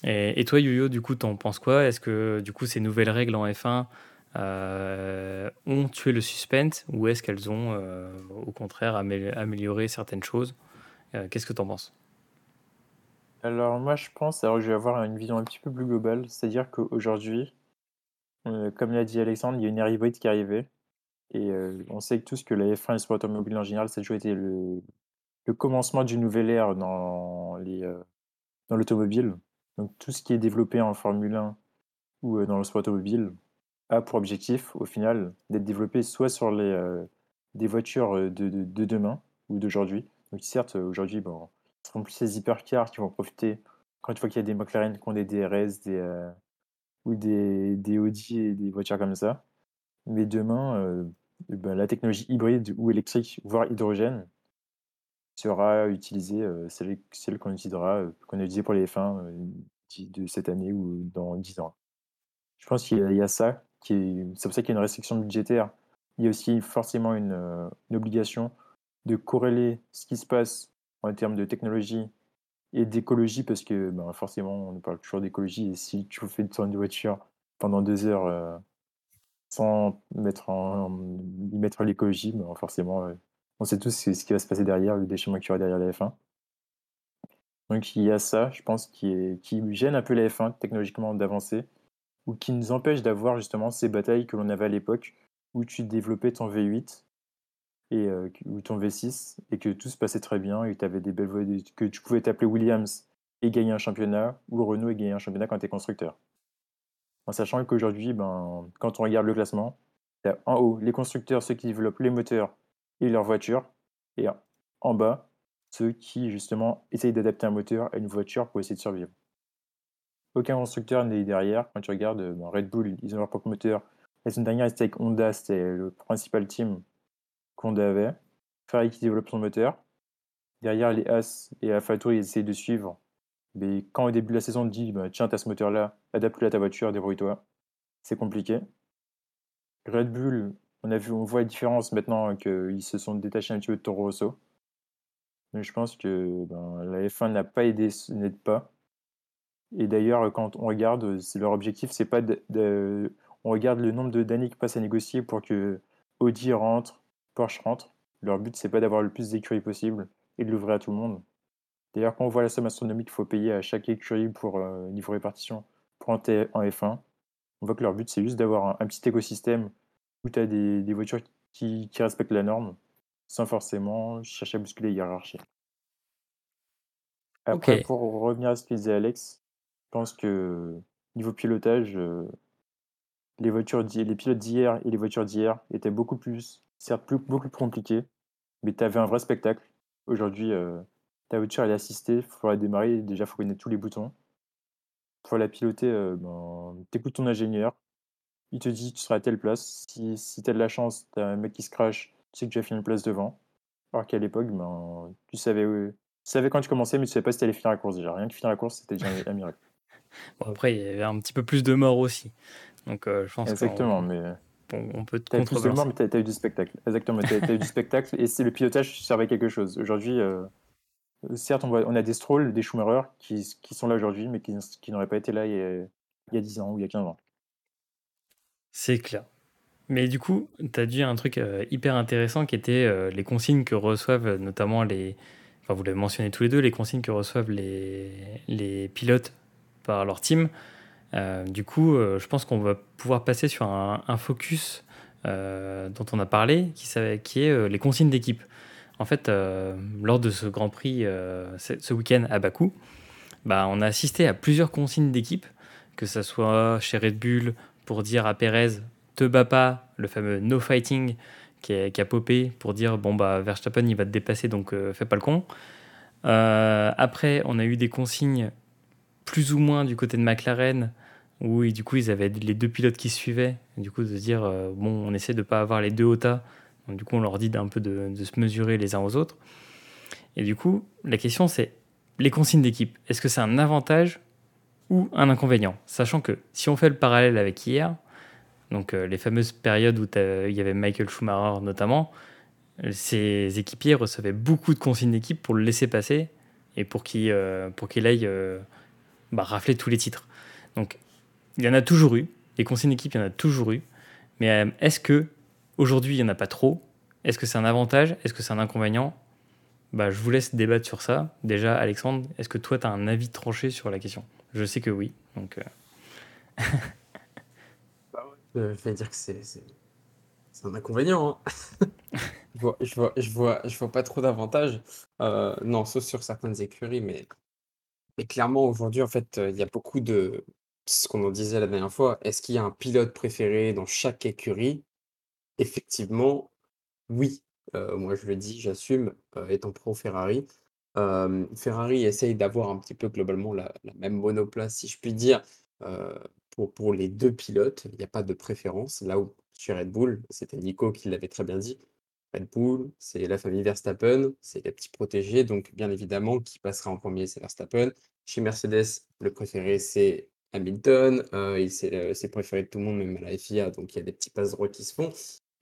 Et, toi Yoyo, du coup, t'en penses quoi? Est-ce que du coup ces nouvelles règles en F1 euh, ont tué le suspense ou est-ce qu'elles ont euh, au contraire amélioré certaines choses? Qu'est-ce que tu en penses? Alors moi je pense, alors je vais avoir une vision un petit peu plus globale, c'est-à-dire qu'aujourd'hui, euh, comme l'a dit Alexandre, il y a une ère hybride qui est arrivée. Et euh, on sait tous que la F1 et le sport automobile en général, ça a toujours été le, commencement d'une nouvelle ère euh, dans l'automobile. Donc tout ce qui est développé en Formule 1 ou dans le sport automobile a pour objectif, au final, d'être développé soit sur les, des voitures de, de, demain ou d'aujourd'hui. Donc certes, aujourd'hui, bon, ce seront plus les hypercars qui vont profiter, quand une fois qu'il y a des McLaren qui ont des DRS, des, ou des, des Audi et des voitures comme ça. Mais demain, euh, ben, la technologie hybride ou électrique, voire hydrogène, sera utilisée, euh, celle, celle qu'on utilisera, qu'on a utilisée pour les F1 de cette année ou dans 10 ans. Je pense qu'il y, a ça, c'est pour ça qu'il y a une restriction budgétaire. Il y a aussi forcément une, une obligation de corréler ce qui se passe en termes de technologie et d'écologie parce que ben, forcément on parle toujours d'écologie et si tu fais tourner de voiture pendant deux heures sans mettre y mettre l'écologie, ben, forcément on sait tous ce qui va se passer derrière, le déchirement qu'il y aura derrière la F1. Donc il y a ça, je pense, qui, gêne un peu la F1 technologiquement d'avancer ou qui nous empêche d'avoir justement ces batailles que l'on avait à l'époque où tu développais ton V8 et euh, ou ton V6 et que tout se passait très bien et avais des belles que tu pouvais t'appeler Williams et gagner un championnat ou Renault et gagner un championnat quand tu es constructeur. En sachant qu'aujourd'hui, ben, quand on regarde le classement, en haut les constructeurs, ceux qui développent les moteurs et leurs voitures, et en bas, ceux qui justement essayent d'adapter un moteur à une voiture pour essayer de survivre. Aucun constructeur n'est derrière. Quand tu regardes ben, Red Bull, ils ont leur propre moteur. La semaine dernière, c'était avec Honda, c'était le principal team Honda avait. Ferrari qui développe son moteur. Derrière, les As et AlphaTauri, ils essayent de suivre. Mais quand au début de la saison, on dit bah, tiens, tu as ce moteur-là, adapte-le à ta voiture, débrouille-toi. C'est compliqué. Red Bull, on, voit la différence maintenant qu'ils se sont détachés un petit peu de Toro Rosso. Mais je pense que ben, la F1 n'a pas aidé, n'aide pas. Et d'ailleurs, quand on regarde, leur objectif, c'est pas de, on regarde le nombre d'années qui passent à négocier pour que Audi rentre, Porsche rentre. Leur but, c'est pas d'avoir le plus d'écuries possible et de l'ouvrir à tout le monde. D'ailleurs, quand on voit la somme astronomique qu'il faut payer à chaque écurie pour euh, niveau répartition pour en F1, on voit que leur but, c'est juste d'avoir un, petit écosystème où tu as des, voitures qui, respectent la norme sans forcément chercher à bousculer les hiérarchies. Après, pour revenir à ce que disait Alex, je pense que niveau pilotage, euh, les, voitures, les pilotes d'hier et les voitures d'hier étaient beaucoup plus certes plus, beaucoup plus compliqué, mais tu avais un vrai spectacle. Aujourd'hui, euh, ta voiture elle est assistée, il faut la démarrer, déjà il faut connaître tous les boutons. Pour la piloter, euh, ben, tu écoutes ton ingénieur, il te dit tu seras à telle place. Si, si tu as de la chance, tu as un mec qui se crache, tu sais que tu vas finir une place devant. Alors qu'à l'époque, ben, tu, savais, tu savais quand tu commençais, mais tu savais pas si tu allais finir la course déjà. Rien que finir la course, c'était déjà un miracle. [LAUGHS] Bon, après, il y avait un petit peu plus de morts aussi. Donc, euh, je pense Exactement, mais on, peut te plus de mais tu as, eu du spectacle. Exactement, tu as, eu du spectacle et c'est le pilotage servait quelque chose. Aujourd'hui, euh, certes, on, on, a des Strolls, des Schumacher qui, qui sont là aujourd'hui, mais qui, qui n'auraient pas été là il y, a, il y, a, 10 ans ou il y a 15 ans. C'est clair. Mais du coup, tu as dit un truc euh, hyper intéressant qui était euh, les consignes que reçoivent notamment les. Enfin, vous l'avez mentionné tous les deux, les consignes que reçoivent les, les pilotes par leur team. Euh, du coup, je pense qu'on va pouvoir passer sur un, focus dont on a parlé, qui, qui est les consignes d'équipe. En fait, lors de ce Grand Prix ce week-end à Bakou, bah, on a assisté à plusieurs consignes d'équipe, que ce soit chez Red Bull pour dire à Perez te bats pas, le fameux no fighting qui, a popé pour dire bon bah Verstappen il va te dépasser donc fais pas le con. après, on a eu des consignes plus ou moins du côté de McLaren où du coup ils avaient les deux pilotes qui suivaient, du coup de dire bon on essaie de pas avoir les deux OTA, donc du coup on leur dit d'un peu de, de se mesurer les uns aux autres. Et du coup la question c'est les consignes d'équipe, est-ce que c'est un avantage ou un inconvénient. Sachant que si on fait le parallèle avec hier, donc euh, les fameuses périodes où il y avait Michael Schumacher notamment, ses équipiers recevaient beaucoup de consignes d'équipe pour le laisser passer et pour qu'il euh, aille euh, bah, rafler tous les titres. Donc il y en a toujours eu, les consignes d'équipe, il y en a toujours eu, mais est-ce que aujourd'hui il n'y en a pas trop? Est-ce que c'est un avantage? Est-ce que c'est un inconvénient? Bah, je vous laisse débattre sur ça. Déjà, Alexandre, est-ce que toi, tu as un avis tranché sur la question? Je sais que oui. Donc, euh. [LAUGHS] bah je vais dire que c'est, un inconvénient. Hein. [LAUGHS] je, vois, vois, pas trop d'avantages. Euh, non, sauf sur certaines écuries, mais, clairement, aujourd'hui, en fait, il y a beaucoup de. Ce qu'on en disait la dernière fois, est-ce qu'il y a un pilote préféré dans chaque écurie? Effectivement, oui. Euh, moi, je le dis, j'assume, euh, étant pro Ferrari. Ferrari essaye d'avoir un petit peu globalement la même monoplace, si je puis dire, euh, pour pour les deux pilotes. Il n'y a pas de préférence. Là où chez Red Bull, c'était Nico qui l'avait très bien dit, Red Bull, c'est la famille Verstappen, c'est les petits protégés, donc bien évidemment, qui passera en premier, c'est Verstappen. Chez Mercedes, le préféré, c'est Hamilton, c'est préféré de tout le monde, même à la FIA, donc il y a des petits passe droits qui se font.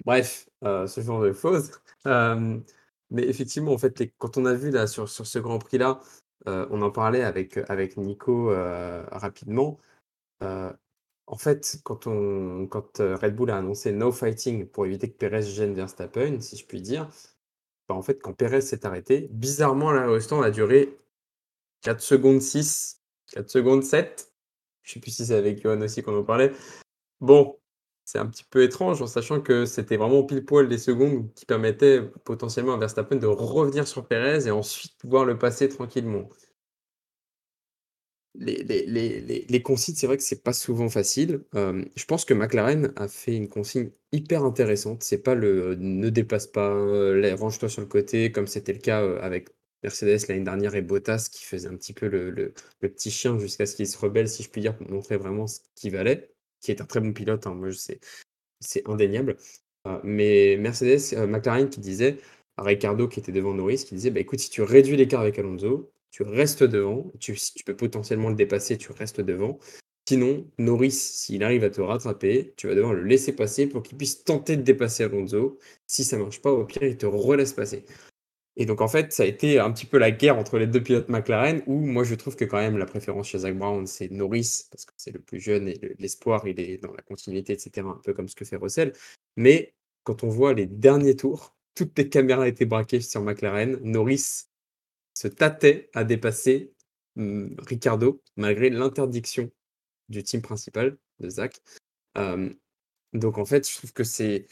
Bref, euh, ce genre de choses. Mais effectivement, en fait, quand on a vu là sur, sur ce Grand Prix-là, euh, on en parlait avec, avec Nico euh, rapidement. en fait, quand, on, quand Red Bull a annoncé no fighting pour éviter que Perez gêne Verstappen, si je puis dire, bah, en fait, quand Perez s'est arrêté, bizarrement, là, au stand a duré 4 secondes 6, 4 secondes 7. Je sais plus si c'est avec Johan aussi qu'on en parlait. Bon, c'est un petit peu étrange en sachant que c'était vraiment pile poil des secondes qui permettaient potentiellement à Verstappen de revenir sur Perez et ensuite pouvoir le passer tranquillement. Les, les, consignes, c'est vrai que c'est pas souvent facile. Euh, je pense que McLaren a fait une consigne hyper intéressante. C'est pas le euh, ne dépasse pas, euh, range-toi sur le côté, comme c'était le cas avec Mercedes l'année dernière et Bottas qui faisait un petit peu le, le petit chien jusqu'à ce qu'il se rebelle, si je puis dire, pour montrer vraiment ce qu'il valait qui est un très bon pilote, hein, moi c'est, indéniable. Euh, mais Mercedes, euh, McLaren qui disait, à Ricardo qui était devant Norris, qui disait bah, écoute, si tu réduis l'écart avec Alonso, tu restes devant, tu, si tu peux potentiellement le dépasser, tu restes devant. Sinon, Norris, s'il arrive à te rattraper, tu vas devoir le laisser passer pour qu'il puisse tenter de dépasser Alonso. Si ça marche pas, au pire, il te relaisse passer. Et donc, en fait, ça a été un petit peu la guerre entre les deux pilotes McLaren, où moi, je trouve que quand même la préférence chez Zach Brown, c'est Norris, parce que c'est le plus jeune et l'espoir, il est dans la continuité, etc., un peu comme ce que fait Russell. Mais quand on voit les derniers tours, toutes les caméras étaient braquées sur McLaren. Norris se tâtait à dépasser hum, Ricardo, malgré l'interdiction du team principal de Zach. donc, en fait, je trouve que c'est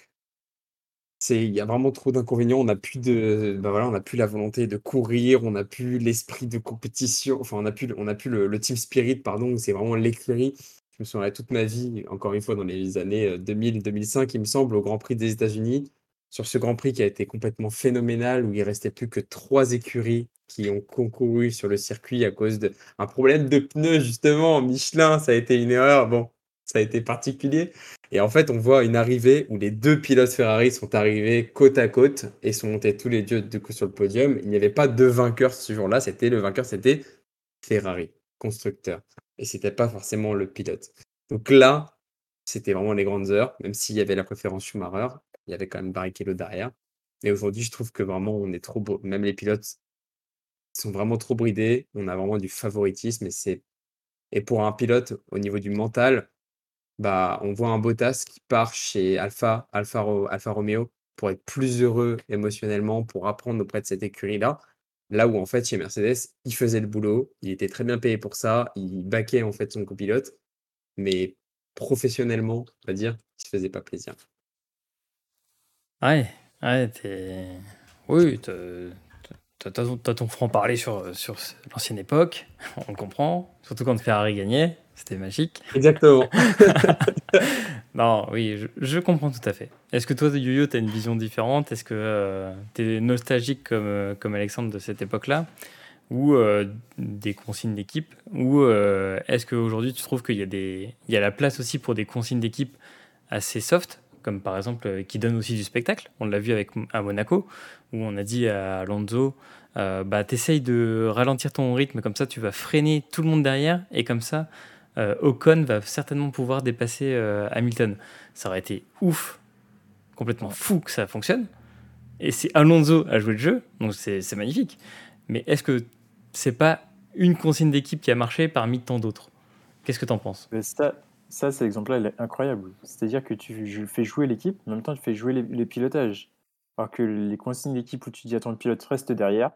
il y a vraiment trop d'inconvénients. On n'a plus de, bah voilà, on plus la volonté de courir, on n'a plus l'esprit de compétition. Enfin, on n'a plus, on plus le, team spirit, pardon. C'est vraiment l'écurie. Je me souviendrai toute ma vie, encore une fois, dans les années 2000-2005, euh, il me semble, au Grand Prix des États-Unis, sur ce Grand Prix qui a été complètement phénoménal, où il restait plus que trois écuries qui ont concouru sur le circuit à cause d'un problème de pneus, justement. Michelin, ça a été une erreur. Bon, ça a été particulier. Et en fait, on voit une arrivée où les deux pilotes Ferrari sont arrivés côte à côte et sont montés tous les deux du coup sur le podium. Il n'y avait pas deux vainqueurs ce jour-là. C'était le vainqueur, c'était Ferrari, constructeur. Et c'était pas forcément le pilote. Donc là, c'était vraiment les grandes heures, même s'il y avait la préférence Schumacher, il y avait quand même Barrichello derrière. Mais aujourd'hui, je trouve que vraiment, on est trop beau. Même les pilotes sont vraiment trop bridés. On a vraiment du favoritisme et et pour un pilote au niveau du mental, bah, on voit un Bottas qui part chez Alpha, Alpha, Alpha Romeo pour être plus heureux émotionnellement, pour apprendre auprès de cette écurie-là. Là où en fait chez Mercedes, il faisait le boulot, il était très bien payé pour ça, il baquait en fait son copilote, mais professionnellement, on va dire, il se faisait pas plaisir. Ouais, ouais, t'es... Oui, t'as, ton, franc-parler sur, sur l'ancienne époque, [LAUGHS] on le comprend, surtout quand Ferrari gagnait. C'était magique. Exactement. [LAUGHS] non, oui, je, je, comprends tout à fait. Est-ce que toi, Yo-Yo, tu as une vision différente? Est-ce que euh, tu es nostalgique comme, euh, comme Alexandre de cette époque-là? Ou euh, des consignes d'équipe? Ou euh, est-ce qu'aujourd'hui, tu trouves qu'il y, a des... Il y a la place aussi pour des consignes d'équipe assez soft? Comme par exemple qui donnent aussi du spectacle. On l'a vu avec à Monaco, où on a dit à Alonso, bah, t'essayes de ralentir ton rythme, comme ça tu vas freiner tout le monde derrière, et comme ça Ocon va certainement pouvoir dépasser euh, Hamilton. Ça aurait été ouf, complètement fou que ça fonctionne. Et c'est Alonso à jouer le jeu, donc c'est magnifique. Mais est-ce que c'est pas une consigne d'équipe qui a marché parmi tant d'autres? Qu'est-ce que tu en penses ça, ça, cet exemple-là, il est incroyable. C'est-à-dire que tu fais jouer l'équipe, en même temps, tu fais jouer les, les pilotages. Alors que les consignes d'équipe où tu dis à ton pilote reste derrière,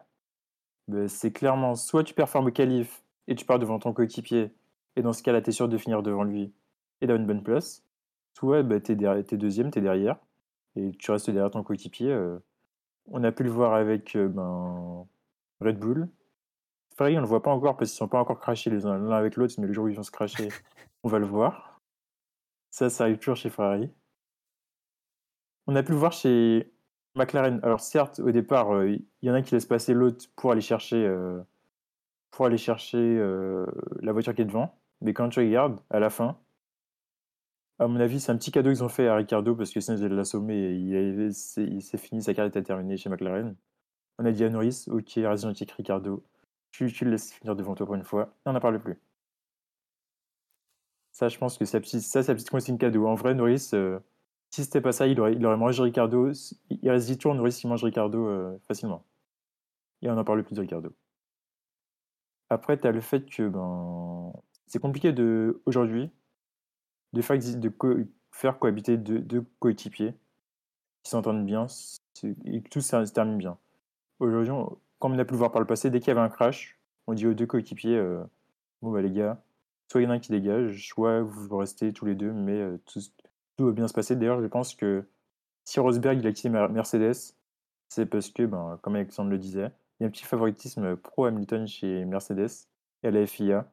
ben, c'est clairement soit tu performes au qualif et tu pars devant ton coéquipier, et dans ce cas-là, tu es sûr de finir devant lui et d'avoir une bonne place, soit ben, tu es, es, deuxième, tu es derrière, et tu restes derrière ton coéquipier. Euh. On a pu le voir avec euh, ben, Red Bull. Ferrari, on ne le voit pas encore parce qu'ils ne sont pas encore crachés les uns l'un avec l'autre, mais le jour où ils vont se cracher, [LAUGHS] on va le voir. Ça, ça arrive toujours chez Ferrari. On a pu le voir chez McLaren. Alors certes, au départ, euh, il y en a qui laissent passer l'autre pour aller chercher, pour aller chercher la voiture qui est devant. Mais quand tu regardes, à la fin, à mon avis, c'est un petit cadeau qu'ils ont fait à Ricardo parce que sinon ils allaient l'assommer et il, s'est fini, sa carrière était terminée chez McLaren. On a dit à Norris, ok, raison, Ricardo, tu, tu le laisses finir devant toi pour une fois, et on n'en parle plus. Ça, je pense que ça, ça c'est la petite consigne cadeau. En vrai, Norris, euh, si c'était pas ça, il aurait, il aurait mangé Ricardo. Il reste 10 tours, Norris, il mange Ricardo euh, facilement. Et on n'en parle plus de Ricardo. Après, tu as le fait que ben, c'est compliqué de aujourd'hui de faire, cohabiter deux, coéquipiers qui s'entendent bien et que tout se termine bien. Aujourd'hui, comme on a pu le voir par le passé, dès qu'il y avait un crash, on dit aux deux coéquipiers euh, Bon, bah les gars, soit il y en a un qui dégage, soit vous restez tous les deux, mais tout, va bien se passer. D'ailleurs, je pense que si Rosberg il a quitté Mercedes, c'est parce que, ben, comme Alexandre le disait, il y a un petit favoritisme pro-Hamilton chez Mercedes et à la FIA.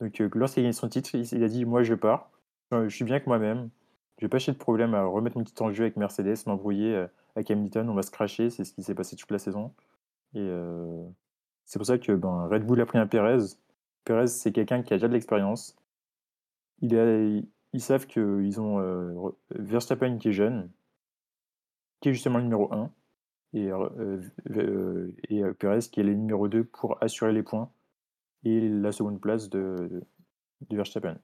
Donc, lorsqu'il a gagné son titre, il, a dit Moi, je pars, je suis bien avec moi-même, je vais pas chercher de problème à remettre mon titre en jeu avec Mercedes, m'embrouiller avec Hamilton, on va se cracher, c'est ce qui s'est passé toute la saison. Et c'est pour ça que ben, Red Bull a pris un Perez Perez, c'est quelqu'un qui a déjà de l'expérience. Il ils savent qu'ils ont euh, Verstappen qui est jeune, qui est justement le numéro 1, et, euh, euh, et Perez qui est le numéro 2 pour assurer les points et la seconde place de, de Verstappen.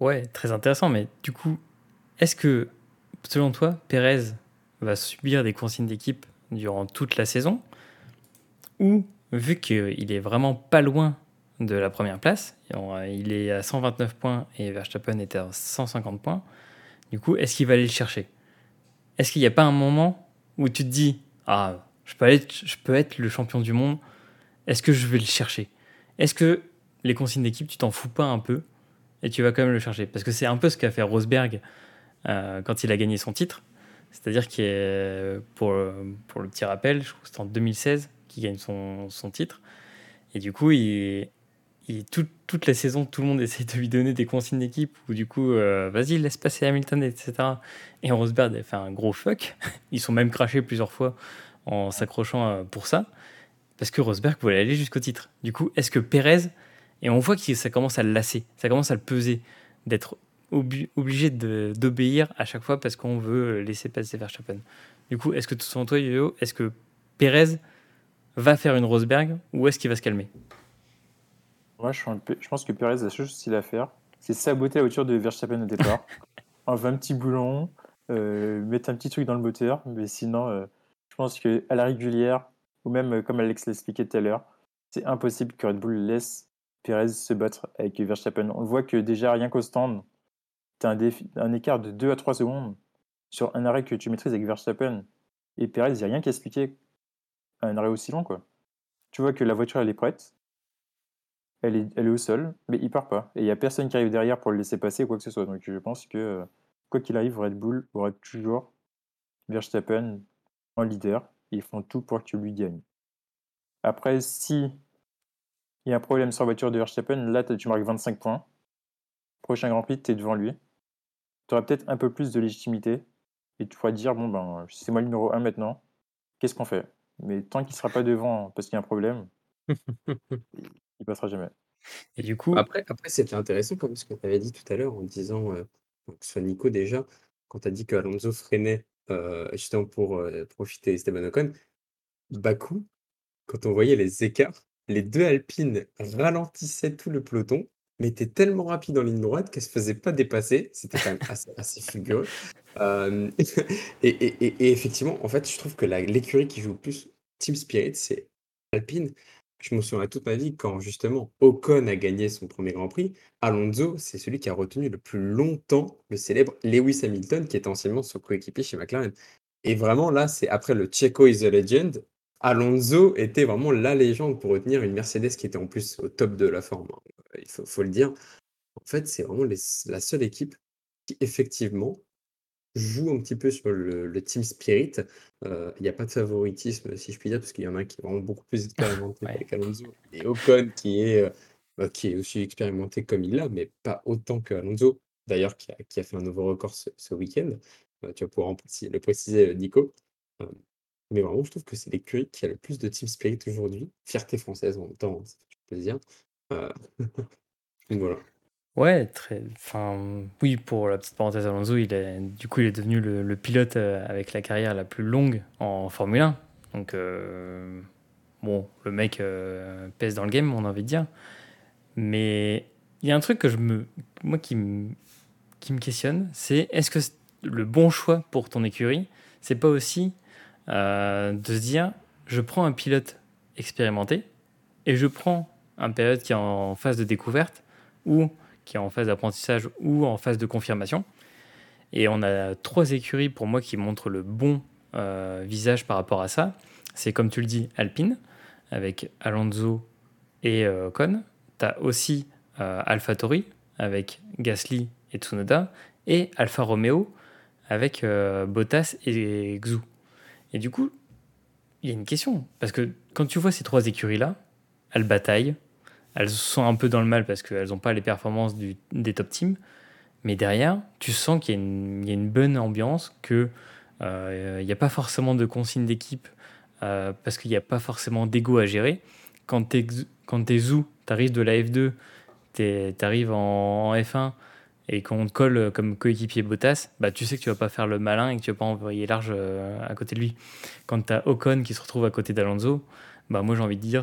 Ouais, très intéressant, mais du coup, est-ce que, selon toi, Perez va subir des consignes d'équipe durant toute la saison? Ou, vu qu'il est vraiment pas loin de la première place. Il est à 129 points et Verstappen était à 150 points. Du coup, est-ce qu'il va aller le chercher? Est-ce qu'il n'y a pas un moment où tu te dis Ah, je peux être le champion du monde, est-ce que je vais le chercher? Est-ce que les consignes d'équipe, tu t'en fous pas un peu et tu vas quand même le chercher? Parce que c'est un peu ce qu'a fait Rosberg euh, quand il a gagné son titre. C'est-à-dire qu'il pour, pour le petit rappel, je que c'était en 2016 qu'il gagne son, son titre. Et du coup, il, toute la saison, tout le monde [LAUGHS] essaie de lui donner des consignes d'équipe ou du coup, euh, vas-y, laisse passer Hamilton, etc. Et Rosberg a fait un gros fuck. [LAUGHS] Ils sont même crachés plusieurs fois en s'accrochant euh, pour ça, parce que Rosberg voulait aller jusqu'au titre. Du coup, est-ce que Perez, et on voit que ça commence à le lasser, ça commence à le peser, d'être obligé d'obéir à chaque fois parce qu'on veut laisser passer Verstappen. Du coup, est-ce que, selon toi, Yo-Yo, est-ce que Perez va faire une Rosberg ou est-ce qu'il va se calmer? Moi, je, je pense que Perez, la seule chose qu'il a à faire, c'est saboter la voiture de Verstappen au départ. [LAUGHS] Enlever un petit boulon, euh, mettre un petit truc dans le moteur. Mais sinon, euh, je pense qu'à la régulière, ou même euh, comme Alex l'expliquait tout à l'heure, c'est impossible que Red Bull laisse Perez se battre avec Verstappen. On voit que déjà, rien qu'au stand, tu as un, écart de 2 à 3 secondes sur un arrêt que tu maîtrises avec Verstappen. Et Perez, il n'y a rien qui expliquer un arrêt aussi long. Quoi. Tu vois que la voiture, elle est prête elle est, elle est au sol, mais il part pas. Et il n'y a personne qui arrive derrière pour le laisser passer ou quoi que ce soit. Donc je pense que, euh, quoi qu'il arrive, Red Bull aura toujours Verstappen en leader. Ils font tout pour que tu lui gagnes. Après, si il y a un problème sur la voiture de Verstappen, là tu marques 25 points. prochain Grand Prix, tu es devant lui, tu auras peut-être un peu plus de légitimité et tu pourras dire bon, ben, c'est moi le numéro 1 maintenant, qu'est-ce qu'on fait? Mais tant qu'il ne sera pas devant parce qu'il y a un problème, [LAUGHS] il passera jamais. Et du coup, Après, après c'était intéressant comme ce que tu avais dit tout à l'heure en disant, euh, que ce soit Nico déjà, quand tu as dit que Alonso freinait justement pour euh, profiter d'Esteban Ocon, Bakou, quand on voyait les écarts, les deux Alpines ralentissaient tout le peloton, mais étaient tellement rapides en ligne droite qu'elles ne se faisaient pas dépasser. C'était quand même assez, assez. Euh, [LAUGHS] et, et- effectivement, en fait, je trouve que l'écurie qui joue le plus Team Spirit, c'est Alpine. Je me souviens toute ma vie quand justement Ocon a gagné son premier Grand Prix. Alonso, c'est celui qui a retenu le plus longtemps le célèbre Lewis Hamilton, qui était anciennement son coéquipier chez McLaren. Et vraiment, là, c'est après le Checo is a legend. Alonso était vraiment la légende pour retenir une Mercedes qui était en plus au top de la forme. hein. Il faut, le dire. En fait, c'est vraiment la seule équipe qui, effectivement, joue un petit peu sur le, le team spirit. Euh, Il n'y a pas de favoritisme, si je puis dire, parce qu'il y en a un qui est vraiment beaucoup plus [LAUGHS] expérimenté Ouais. avec Alonso. Et Ocon qui est, euh, bah, qui est aussi expérimenté comme il l'a, mais pas autant que Alonso. D'ailleurs, qui a, qui a fait un nouveau record ce, ce week-end. Euh, tu vas pouvoir en préciser- le préciser, Nico. Mais vraiment, je trouve que c'est l'écurie qui a le plus de team spirit aujourd'hui. Fierté française en même temps, hein, ça fait plaisir. [LAUGHS] Donc voilà. Ouais. Enfin, oui, pour la petite parenthèse, Alonso, il est, du coup, il est devenu le, pilote euh, avec la carrière la plus longue en Formule 1. Donc, euh, bon, le mec euh, pèse dans le game, on a envie de dire. Mais il y a un truc que je me, moi qui me, qui me questionne, c'est est-ce que le bon choix pour ton écurie, c'est pas aussi de se dire, je prends un pilote expérimenté et je prends un pilote qui est en phase de découverte ou qui est en phase d'apprentissage ou en phase de confirmation. Et on a trois écuries pour moi qui montrent le bon euh, visage par rapport à ça. C'est comme tu le dis, Alpine, avec Alonso et euh, Ocon. Tu as aussi euh, AlphaTauri, avec Gasly et Tsunoda. Et Alfa Romeo, avec euh, Bottas et Xu. Et du coup, il y a une question. Parce que quand tu vois ces trois écuries-là, elles bataillent. Elles sont un peu dans le mal parce qu'elles n'ont pas les performances des top teams. Mais derrière, tu sens qu'il y, a une- bonne ambiance, qu'il n'y a pas forcément de consignes d'équipe euh, parce qu'il n'y a pas forcément d'ego à gérer. Quand tu es tu arrives de la F2, tu arrives en, en F1 et qu'on te colle comme coéquipier Bottas, bah, tu sais que tu vas pas faire le malin et que tu vas pas envoyer large euh, à côté de lui. Quand tu as Ocon qui se retrouve à côté d'Alonso, bah, moi j'ai envie de dire,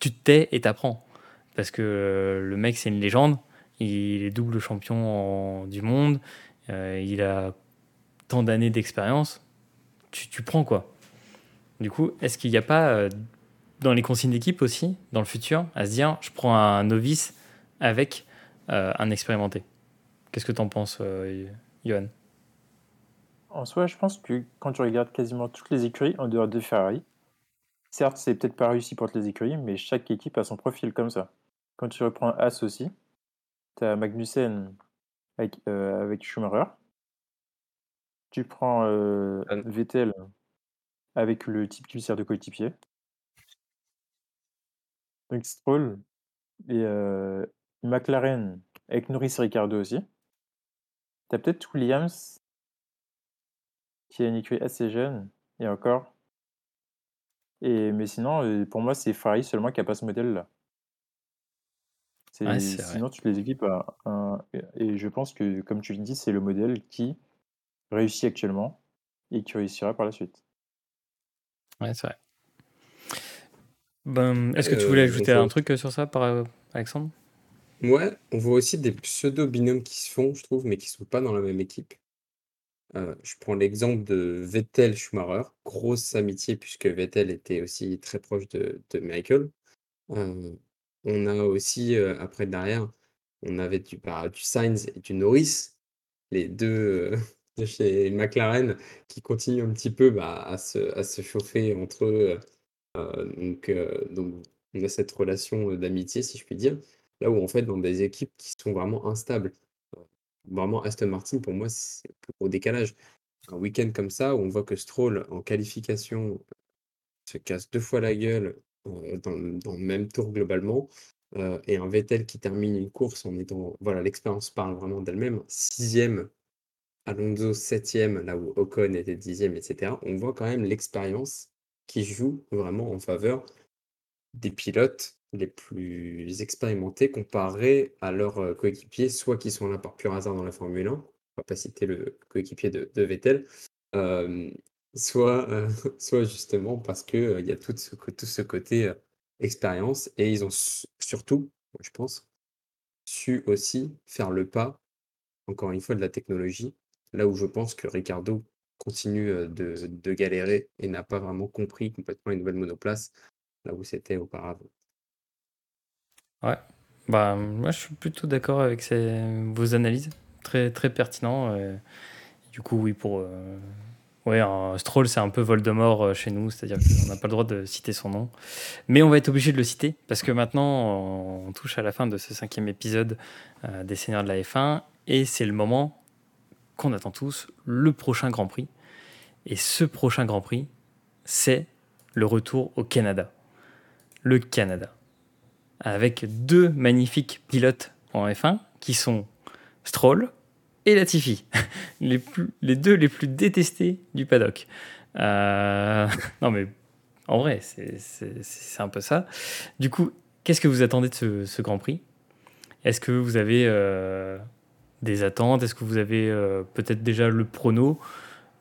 tu te tais et t'apprends. Parce que euh, le mec, c'est une légende. Il est double champion du monde. euh, il a tant d'années d'expérience. Tu, prends quoi Du coup, est-ce qu'il n'y a pas euh, dans les consignes d'équipe aussi, dans le futur, à se dire je prends un novice avec un expérimenté? Qu'est-ce que tu en penses, Johan? En soi, je pense que quand tu regardes quasiment toutes les écuries en dehors de Ferrari, certes, c'est peut-être pas réussi pour toutes les écuries, mais chaque équipe a son profil comme ça. Quand tu reprends As aussi, tu as Magnussen avec, euh, avec Schumacher. Tu prends euh. Vettel avec le type qui lui sert de coéquipier. Donc Stroll et euh, McLaren avec Norris et Ricardo aussi. Tu as peut-être Williams qui a une écurie assez jeune, et encore. Et, mais sinon, pour moi, c'est Ferrari seulement qui a pas ce modèle-là. C'est- Ouais, c'est vrai. sinon, toutes les équipes, un- et je pense que, comme tu le dis, c'est le modèle qui réussit actuellement et qui réussira par la suite. Ouais, c'est vrai. Ben, Est-ce que tu voulais Euh, ajouter un truc euh, sur ça, par euh, Alexandre? Ouais, on voit aussi des pseudo-binômes qui se font, je trouve, mais qui sont pas dans la même équipe. Euh, je prends l'exemple de Vettel-Schumacher, grosse amitié puisque Vettel était aussi très proche de, de Michael. Euh, on a aussi, après derrière, on avait du, du Sainz et du Norris, les deux [LAUGHS] de chez McLaren, qui continuent un petit peu bah, à se, chauffer entre eux. Donc, on a cette relation d'amitié, si je puis dire. Là où, en fait, dans des équipes qui sont vraiment instables, euh, vraiment Aston Martin, pour moi, c'est gros décalage. Un week-end comme ça, on voit que Stroll, en qualification, se casse deux fois la gueule dans, le- dans le même tour globalement. euh, et un Vettel qui termine une course en étant, voilà, l'expérience parle vraiment d'elle-même, sixième, Alonso septième, là où Ocon était dixième, etc. On voit quand même l'expérience qui joue vraiment en faveur des pilotes les plus expérimentés comparés à leurs euh, coéquipiers, soit qui sont là par pur hasard dans la Formule 1, on va pas citer le coéquipier de, Vettel, euh, soit, euh, [LAUGHS] soit justement parce qu'il il y a tout ce, côté expérience et ils ont surtout, je pense, su aussi faire le pas, encore une fois, de la technologie, là où je pense que Ricardo continue de, de galérer et n'a pas vraiment compris complètement une nouvelle monoplace, là où c'était auparavant. Ouais, bah, moi je suis plutôt d'accord avec ces, vos analyses, très, très pertinent. du coup, oui, pour. Ouais, Stroll, c'est un peu Voldemort euh, chez nous, c'est-à-dire qu'on n'a pas le droit de citer son nom. Mais on va être obligé de le citer, parce que maintenant, on touche à la fin de ce cinquième épisode euh, des Seigneurs de la F1, et c'est le moment qu'on attend tous, le prochain Grand Prix. Et ce prochain Grand Prix, c'est le retour au Canada. Le Canada avec deux magnifiques pilotes en F1 qui sont Stroll et Latifi, [LAUGHS] les, les deux les plus détestés du paddock. Euh, [LAUGHS] non mais en vrai, c'est un peu ça. Du coup, qu'est-ce que vous attendez de ce, Grand Prix? Est-ce que vous avez euh, des attentes? Est-ce que vous avez euh, peut-être déjà le prono?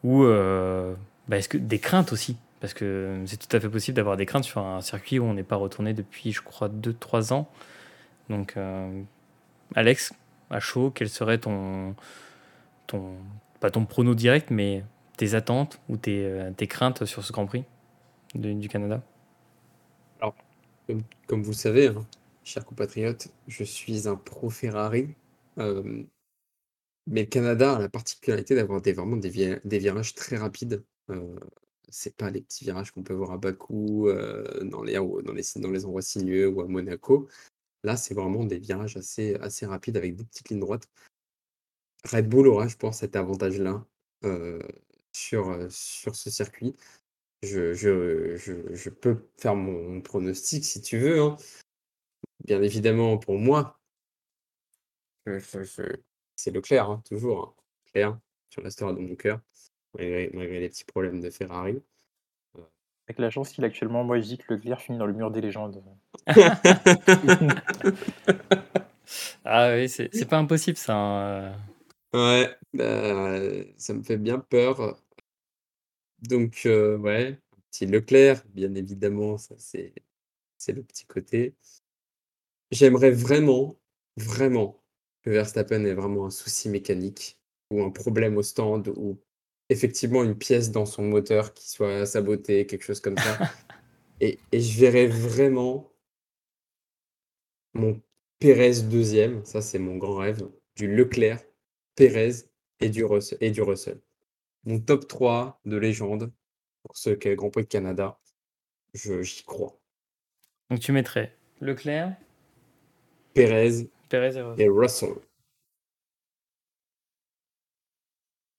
Ou bah, est-ce que des craintes aussi? Parce que c'est tout à fait possible d'avoir des craintes sur un circuit où on n'est pas retourné depuis, je crois, 2-3 ans. Donc, Alex, à chaud, quel serait ton, ton, pas ton prono direct, mais tes attentes ou tes, euh, tes craintes sur ce Grand Prix du Canada? Alors, comme, vous le savez, hein, chers compatriotes, je suis un pro Ferrari. Euh, mais le Canada a la particularité d'avoir des, vraiment des, des, virages très rapides c'est pas les petits virages qu'on peut voir à Bakou, dans les dans les dans les endroits sinueux ou à Monaco. Là, c'est vraiment des virages assez assez rapides avec des petites lignes droites. Red Bull aura, je pense, cet avantage-là, sur, sur ce circuit. Je je je peux faire mon pronostic si tu veux, hein. Bien évidemment, pour moi c'est Leclerc, hein, toujours, hein. Leclerc, tu resteras dans mon cœur malgré, les petits problèmes de Ferrari. Avec la chance qu'il a actuellement, moi je dis que Leclerc finit dans le mur des légendes. Ah oui, c'est pas impossible ça. Hein, euh. Ouais, bah, ça me fait bien peur. Donc, euh, ouais, petit Leclerc, bien évidemment, ça c'est le petit côté. J'aimerais vraiment, vraiment que Verstappen ait vraiment un souci mécanique ou un problème au stand ou effectivement une pièce dans son moteur qui soit sabotée, quelque chose comme ça. [LAUGHS] et, je verrais vraiment mon Pérez deuxième, ça c'est mon grand rêve, du Leclerc, Pérez et du, Russell, et du Russell. Mon top 3 de légende pour ce qu'est le Grand Prix de Canada, j'y crois. Donc tu mettrais Leclerc, Pérez, et Russell.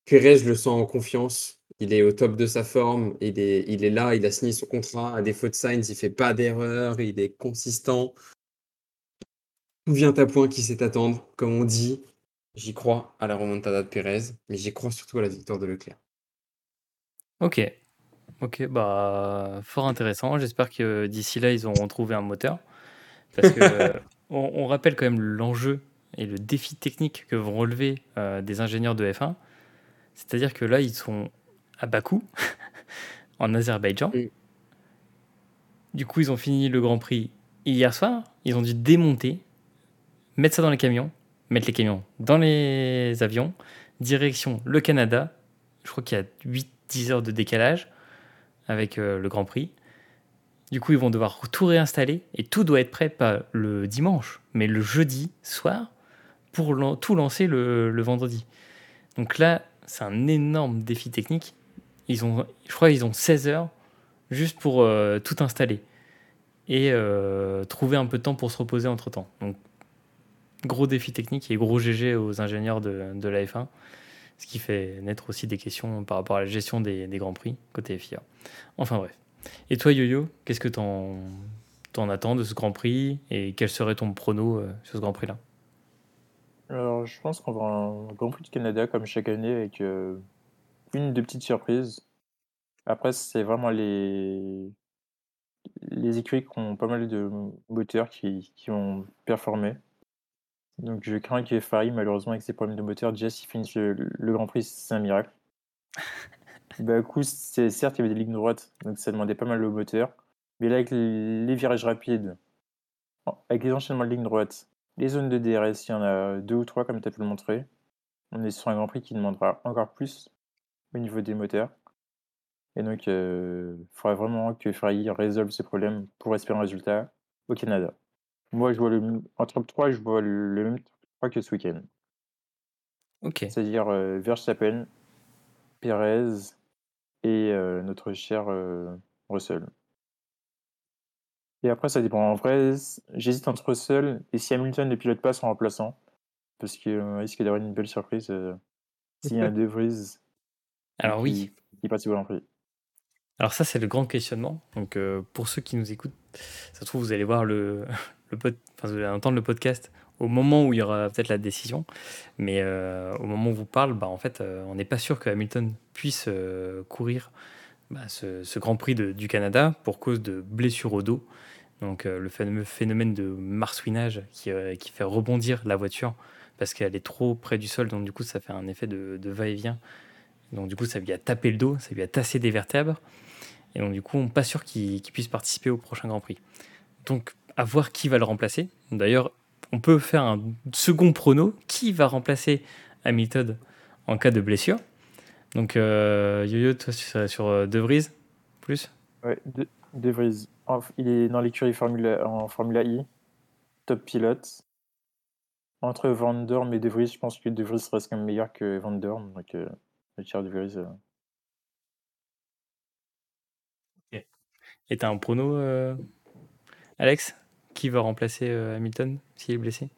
Pérez, je le sens en confiance. Il est au top de sa forme. Il est, il est là. Il a signé son contrat. À défaut de Sainz, il fait pas d'erreur. Il est consistant. Tout vient à point qui sait attendre. Comme on dit, j'y crois à la remontada de Pérez, mais j'y crois surtout à la victoire de Leclerc. Ok. Ok, bah fort intéressant. J'espère que d'ici là, ils auront trouvé un moteur. Parce que [LAUGHS] on, rappelle quand même l'enjeu et le défi technique que vont relever euh, des ingénieurs de F1 c'est-à-dire que là, ils sont à Bakou, [LAUGHS] en Azerbaïdjan. Du coup, ils ont fini le Grand Prix hier soir. Ils ont dû démonter, mettre ça dans les camions, mettre les camions dans les avions, direction le Canada. Je crois qu'il y a 8-10 heures de décalage avec euh, le Grand Prix. Du coup, ils vont devoir tout réinstaller et tout doit être prêt, pas le dimanche, mais le jeudi soir pour tout lancer le, vendredi. Donc là, c'est un énorme défi technique. Ils ont, je crois qu'ils ont 16 heures juste pour euh, tout installer et euh, trouver un peu de temps pour se reposer entre temps. Gros défi technique et gros GG aux ingénieurs de, de la F1, ce qui fait naître aussi des questions par rapport à la gestion des, des Grands Prix côté FIA. Enfin bref. Et toi, Yo-Yo, qu'est-ce que t'en attends de ce Grand Prix et quel serait ton prono euh, sur ce Grand Prix-là? Alors, je pense qu'on va un Grand Prix du Canada comme chaque année avec euh, une ou deux petites surprises. Après, c'est vraiment les, les qui ont pas mal de moteurs qui, qui ont performé. Donc, je crains que Ferrari, malheureusement, avec ses problèmes de moteur, déjà, s'il finisse le, le Grand Prix, c'est un miracle. [LAUGHS] bah, c'est, certes, il y avait des lignes droites, donc ça demandait pas mal le moteur. Mais là, avec les, les virages rapides, avec les enchaînements de lignes droites, les zones de DRS, il y en a deux ou trois, comme tu as pu le montrer. On est sur un Grand Prix qui demandera encore plus au niveau des moteurs. Et donc, il faudra vraiment que Ferrari résolve ces problèmes pour espérer un résultat au Canada. Moi, je vois le, en top 3, je vois le, le même top 3 que ce week-end. Ok. C'est-à-dire euh, Verstappen, Perez et euh, notre cher euh, Russell. Et après, ça dépend. En vrai, j'hésite entre Russell et si Hamilton ne pilote pas son remplaçant. Parce qu'il risque d'avoir une belle surprise euh, s'il y a un [LAUGHS] De Vries Alors oui, qui passe au Grand Prix. alors ça c'est le grand questionnement. Donc euh, pour ceux qui nous écoutent, ça se trouve vous allez voir le, le vous allez entendre le podcast au moment où il y aura peut-être la décision. Mais euh, au moment où on vous parle, bah, en fait, euh, on n'est pas sûr que Hamilton puisse euh, courir bah, ce, Grand Prix du Canada pour cause de blessure au dos. Donc le fameux phénomène de marsouinage qui, fait rebondir la voiture parce qu'elle est trop près du sol. Donc du coup, ça fait un effet de, va-et-vient. Donc du coup, ça lui a tapé le dos, ça lui a tassé des vertèbres. Et donc du coup, on n'est pas sûr qu'il puisse participer au prochain Grand Prix. Donc à voir qui va le remplacer. D'ailleurs, on peut faire un second prono. Qui va remplacer Hamilton en cas de blessure? Donc euh, Yo-Yo, toi, tu serais sur euh, De Vries plus? Ouais, De, De Vries. Il est dans l'écurie Formula, en Formula I, top pilote. Entre Van Dorn et De Vries, je pense que De Vries reste quand même meilleur que Van Dorn. Donc, euh, le De Vries. euh, Et t'as un prono, euh, Alex? Qui va remplacer euh, Hamilton s'il est blessé?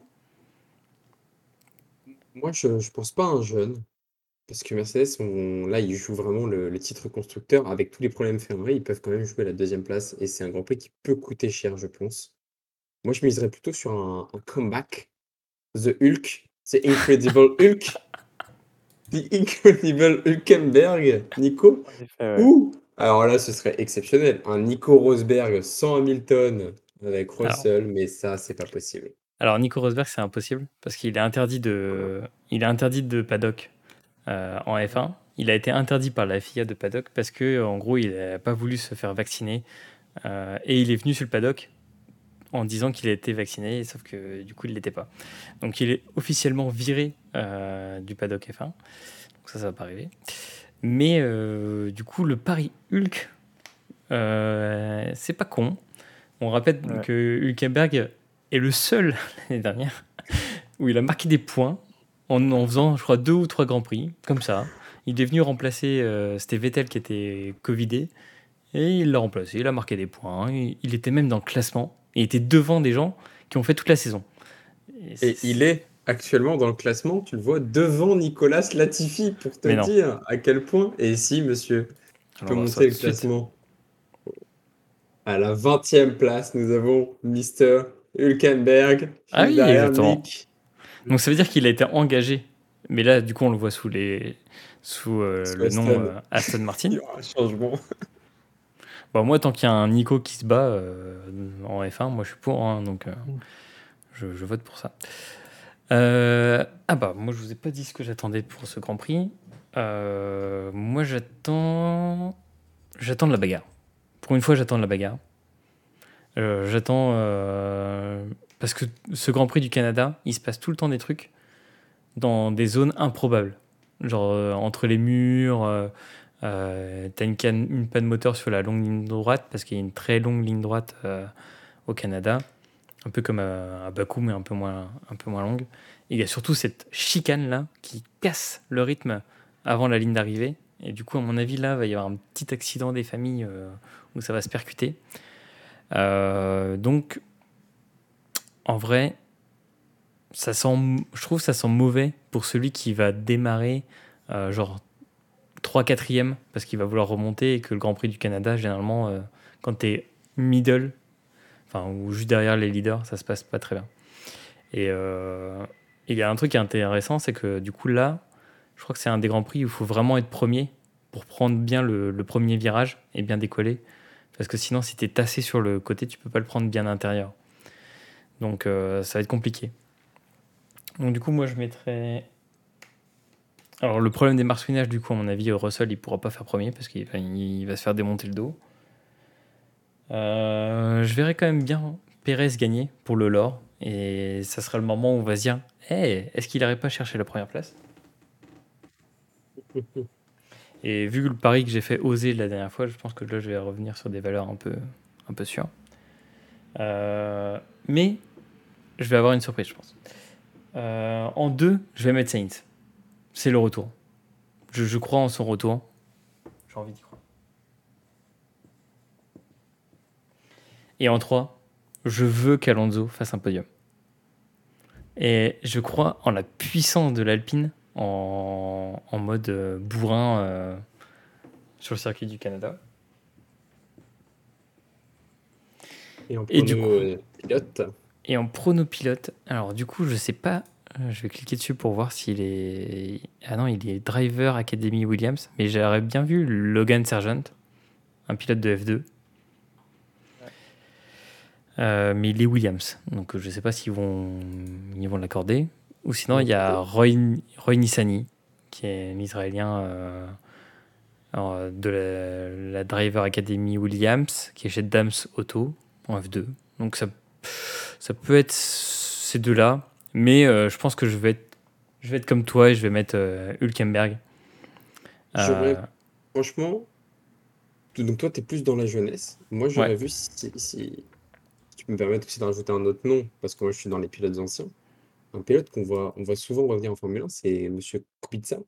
Moi, je ne pense pas à un jeune, parce que Mercedes, on- là, ils jouent vraiment le, le titre constructeur. Avec tous les problèmes Ferrari, ils peuvent quand même jouer la deuxième place, et c'est un Grand Prix qui peut coûter cher, je pense. Moi, je miserais plutôt sur un, un comeback. The Hulk, The Incredible [LAUGHS] Hulk, The Incredible Hulkenberg, Nico. Ou, alors là, ce serait exceptionnel, un Nico Rosberg sans Hamilton avec Russell, mais ça, c'est pas possible. Alors Nico Rosberg, c'est impossible parce qu'il est interdit de, il est interdit de paddock euh, en F1. Il a été interdit par la FIA de paddock parce que en gros, il n'a pas voulu se faire vacciner euh, et il est venu sur le paddock en disant qu'il a été vacciné, sauf que du coup, il ne l'était pas. Donc, il est officiellement viré euh, du paddock F1. Donc, ça, ça va pas arriver. Mais du coup, le Paris Hulk, c'est pas con. On rappelle Ouais. que Hulkenberg est le seul [LAUGHS] l'année dernière où il a marqué des points en, en faisant, je crois, deux ou trois grands prix, comme ça. Il est venu remplacer, euh, c'était Vettel qui était Covidé, et il l'a remplacé, il a marqué des points, il, il était même dans le classement, il était devant des gens qui ont fait toute la saison. Et il est actuellement dans le classement, tu le vois, devant Nicolas Latifi, pour te dire à quel point. Et si, monsieur, tu peux Alors, montrer le classement. À la 20e place, nous avons Mister Hulkenberg. Ah oui, exactement. Nick. Donc ça veut dire qu'il a été engagé, mais là, du coup, on le voit sous, les, sous euh, Sous le nom Aston. euh, Aston Martin. [LAUGHS] Il y aura un changement. Bon, moi, tant qu'il y a un Nico qui se bat euh, en F1, moi je suis pour, hein, donc euh, je, je vote pour ça. Ah bah, moi je vous ai pas dit ce que j'attendais pour ce Grand Prix. Moi j'attends. J'attends de la bagarre. Une fois, j'attends de la bagarre. Euh, j'attends. euh, parce que ce Grand Prix du Canada, il se passe tout le temps des trucs dans des zones improbables. Genre euh, entre les murs. T'as une, une panne moteur sur la longue ligne droite parce qu'il y a une très longue ligne droite au Canada, un peu comme à, Bakou mais un peu moins, un peu moins longue. Il y a surtout cette chicane là qui casse le rythme avant la ligne d'arrivée. Et du coup, à mon avis, là, il va y avoir un petit accident des familles où ça va se percuter. Euh, donc, en vrai, ça sent, je trouve que ça sent mauvais pour celui qui va démarrer euh, genre 3 4 parce qu'il va vouloir remonter et que le Grand Prix du Canada, généralement, euh, quand tu es middle, enfin, ou juste derrière les leaders, ça se passe pas très bien. Et il y a un truc qui est intéressant, c'est que du coup là, je crois que c'est un des grands prix où il faut vraiment être premier pour prendre bien le, premier virage et bien décoller. Parce que sinon, si tu es tassé sur le côté, tu peux pas le prendre bien à l'intérieur. Donc euh, ça va être compliqué. Donc du coup, moi je mettrais. Alors le problème des marsouinages, du coup, à mon avis, Russell, il pourra pas faire premier parce qu'il va, il va se faire démonter le dos. Euh, je verrais quand même bien Pérez gagner pour le lore. Et ça sera le moment où on va se dire hey, est-ce qu'il n'aurait pas cherché la première place? [LAUGHS] Et vu le pari que j'ai fait oser la dernière fois, je pense que là, je vais revenir sur des valeurs un peu, un peu sûres. Euh, mais je vais avoir une surprise, je pense. Euh, en deux, je vais mettre Saints. C'est le retour. Je, je, crois en son retour. J'ai envie d'y croire. Et en trois, je veux qu'Alonso fasse un podium. Et je crois en la puissance de l'Alpine en, en, mode euh, bourrin euh, sur le circuit du Canada. Et en prono du pilote Et en prono pilote, alors du coup, je sais pas, euh, je vais cliquer dessus pour voir s'il est. Ah non, il est driver Academy Williams, mais j'aurais bien vu Logan Sargent, un pilote de F2. Euh, mais il est Williams, donc je ne sais pas s'ils vont, ils vont l'accorder. Ou sinon, il y a Roy, Roy Nissani, qui est un Israélien euh, de la, Driver Academy Williams, qui est chez Dams Auto en F2. Donc ça, ça peut être ces deux-là, mais euh, je pense que je vais, être, je vais être comme toi et je vais mettre Hülkenberg. Franchement, donc toi, tu es plus dans la jeunesse. Moi, j'aurais vu si me permettre aussi de rajouter un autre nom, parce que moi je suis dans les pilotes anciens. Un pilote qu'on voit, on voit souvent revenir en Formule 1, c'est Monsieur Kubica,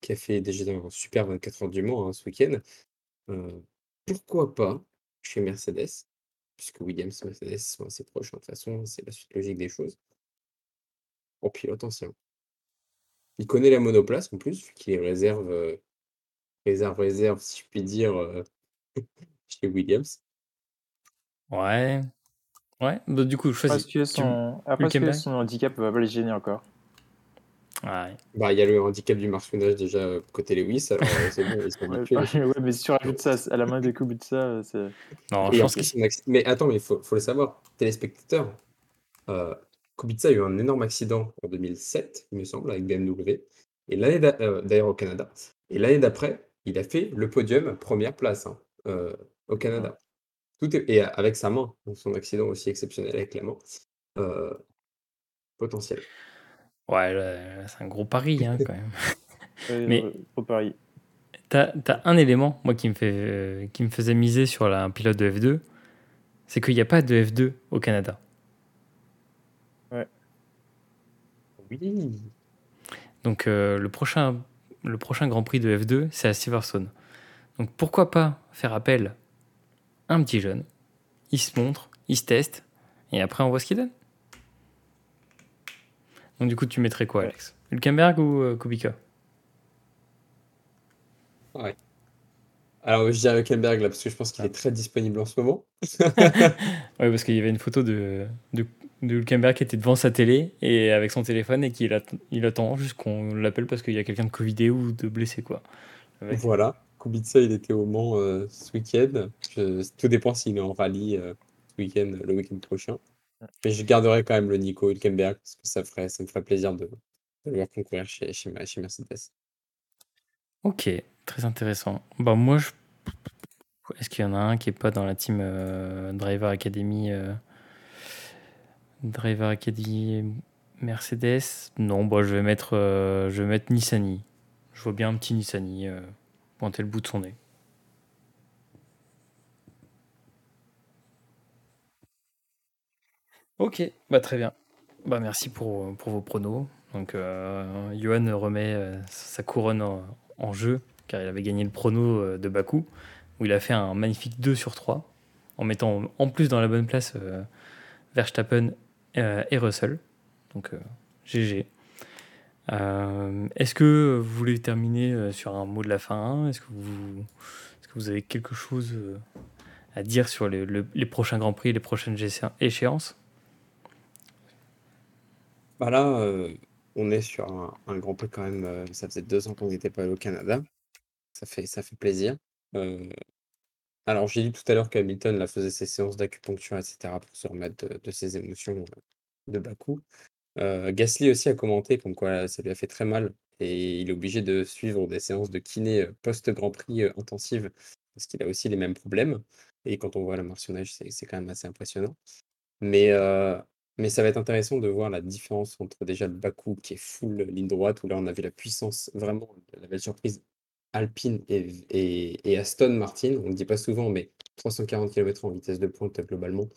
qui a fait déjà un super 24 heures du Mans hein, ce week-end. Euh, pourquoi pas chez Mercedes, puisque Williams et Mercedes sont assez proches, hein, de toute façon, c'est la suite logique des choses. En pilote ancien. Il connaît la monoplace en plus, vu qu'il est réserve, euh, réserve, réserve, si je puis dire, euh, [LAUGHS] chez Williams. Ouais, Ouais, bah, du coup, choisis. Parce que son, après, que son handicap va pas les gêner encore. Ouais. Bah, il y a le handicap du marchonnage déjà euh, côté Lewis, alors euh, c'est bon, ils sont [LAUGHS] ouais, [LAUGHS] ouais, mais si tu rajoutes ça à la main des coups de ça, euh, c'est. Non, je pense que... Mais attends, mais il faut, faut, le savoir, téléspectateurs, euh, Kubica a eu un énorme accident en 2007, il me semble, avec BMW, et l'année d'ailleurs au Canada. Et l'année d'après, il a fait le podium première place hein, au Canada. Tout et avec sa main, son accident aussi exceptionnel avec la main, euh, potentiel. Ouais, c'est un gros pari hein, quand même. [LAUGHS] [LAUGHS] Mais gros pari. Tu as, un élément, moi, qui me, fait, euh, qui me faisait miser sur un pilote de F2, c'est qu'il n'y a pas de F2 au Canada. Ouais. Oui. Donc euh, le, prochain, le prochain Grand Prix de F2, c'est à Silverstone. Donc pourquoi pas faire appel un petit jeune, il se montre, il se teste, et après on voit ce qu'il donne. Donc du coup, tu mettrais quoi, Alex Hülkenberg ou euh, Kubica? Ouais. Alors je dirais Hülkenberg là, parce que je pense qu'il est très disponible en ce moment. [LAUGHS] ouais, parce qu'il y avait une photo de, de, Hülkenberg qui était devant sa télé et avec son téléphone et qu'il il attend juste qu'on l'appelle parce qu'il y a quelqu'un de Covidé ou de blessé quoi. Voilà. Kubica, il était au Mans euh, ce week-end. tout dépend s'il est en rallye euh, ce week-end, le week-end prochain. Mais je garderai quand même le Nico Hülkenberg parce que ça, ferait, ça me ferait plaisir de, le voir concourir chez, chez, Mercedes. Ok, très intéressant. Bah, moi, est-ce qu'il y en a un qui n'est pas dans la team euh, Driver Academy Driver Academy Mercedes? Non, bah, je vais mettre, je vais mettre Nissani. Je vois bien un petit Nissani pointer le bout de son nez. Ok, bah très bien. Bah merci pour, pour vos pronos. Donc euh, Johan remet euh, sa couronne en, jeu car il avait gagné le prono euh, de Baku où il a fait un magnifique 2 sur 3 en mettant en plus dans la bonne place Verstappen et Russell. Donc GG. Euh, est-ce que vous voulez terminer euh, sur un mot de la fin? Est-ce que vous, avez quelque chose euh, à dire sur les, prochains Grands Prix, les prochaines échéances? Bah Là, on est sur un, Grand Prix quand même. Ça faisait deux ans qu'on n'était pas allé au Canada. Ça fait, ça fait plaisir. Alors, j'ai dit tout à l'heure qu'Hamilton faisait ses séances d'acupuncture, etc., pour se remettre de, ses émotions de Bakou. Gasly aussi a commenté comme quoi ça lui a fait très mal et il est obligé de suivre des séances de kiné post-Grand Prix intensives parce qu'il a aussi les mêmes problèmes. Et quand on voit la martionnage, c'est quand même assez impressionnant. Mais, mais ça va être intéressant de voir la différence entre déjà le Bakou qui est full ligne droite, où là on avait la puissance vraiment, la belle surprise Alpine et, et, Aston Martin. On ne le dit pas souvent, mais 340 km en vitesse de pointe globalement,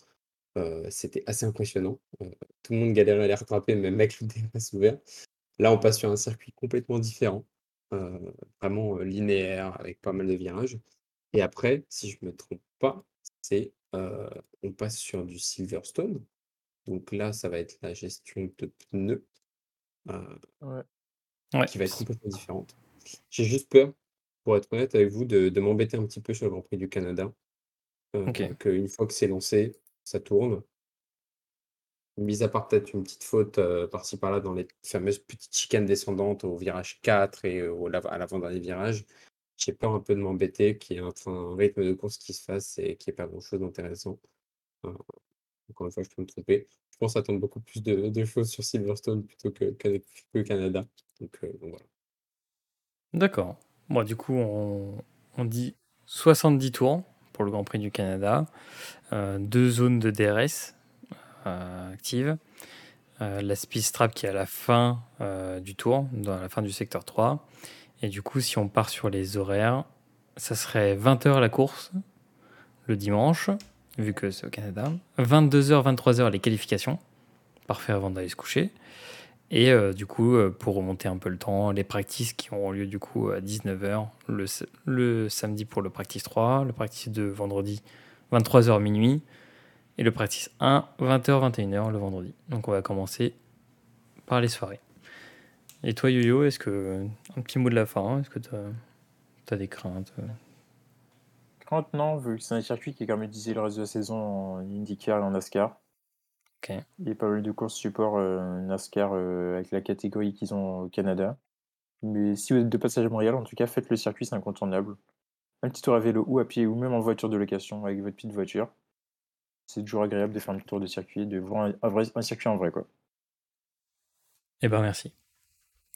c'était assez impressionnant. tout le monde galérait à les rattraper, même avec le DRS ouvert. Là, on passe sur un circuit complètement différent, vraiment linéaire, avec pas mal de virages. Et après, si je ne me trompe pas, c'est on passe sur du Silverstone. Donc là, ça va être la gestion de pneus qui va être complètement différente. J'ai juste peur, pour être honnête avec vous, de, m'embêter un petit peu sur le Grand Prix du Canada. Qu'une fois que c'est lancé, ça tourne. Mis à part peut-être une petite faute par-ci par-là dans les fameuses petites chicanes descendantes au virage 4 et à l'avant-dernier virage, j'ai peur un peu de m'embêter, qu'il y ait un, rythme de course qui se fasse et qu'il n'y ait pas grand-chose d'intéressant. encore une fois, je peux me tromper. Je pense attendre beaucoup plus de, choses sur Silverstone plutôt que, le Canada. Donc, voilà. D'accord. Bon, du coup, on, on dit 70 tours pour le Grand Prix du Canada, euh, deux zones de DRS euh, actives, euh, la speed strap qui est à la fin du tour, dans la fin du secteur 3. Et du coup, si on part sur les horaires, ça serait 20h la course le dimanche, vu que c'est au Canada, 22h, 23h les qualifications, parfait avant d'aller se coucher. Et euh, du coup, euh, pour remonter un peu le temps, les practices qui auront lieu du coup à 19h le, samedi pour le practice 3, le practice 2 vendredi 23h minuit et le practice 1 20h 21h le vendredi. Donc on va commencer par les soirées. Et toi Yo-Yo, est-ce que un petit mot de la fin, est-ce que tu as, des craintes euh? Craintes non, vu que c'est un circuit qui est comme le reste de la saison en IndyCar et en NASCAR. Il y a pas mal de courses support euh, NASCAR euh, avec la catégorie qu'ils ont au Canada. Mais si vous êtes de passage à Montréal, en tout cas, faites le circuit, c'est incontournable. Un petit tour à vélo ou à pied ou même en voiture de location avec votre petite voiture. C'est toujours agréable de faire un petit tour de circuit, de voir un, vrai, un circuit en vrai. Quoi. Eh ben merci.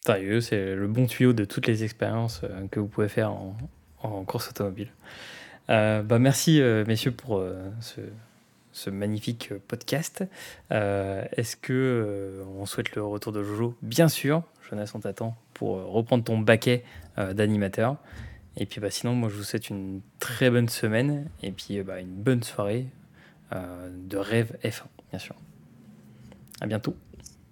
c'est le bon tuyau de toutes les expériences euh, que vous pouvez faire en, course automobile. bah merci messieurs pour ce, ce magnifique podcast. Euh, est-ce que euh, on souhaite le retour de Jojo? Bien sûr, Jonas, on t'attend pour euh, reprendre ton baquet d'animateur. Et puis bah, sinon, moi je vous souhaite une très bonne semaine et puis bah, une bonne soirée de rêve F1, bien sûr. À bientôt.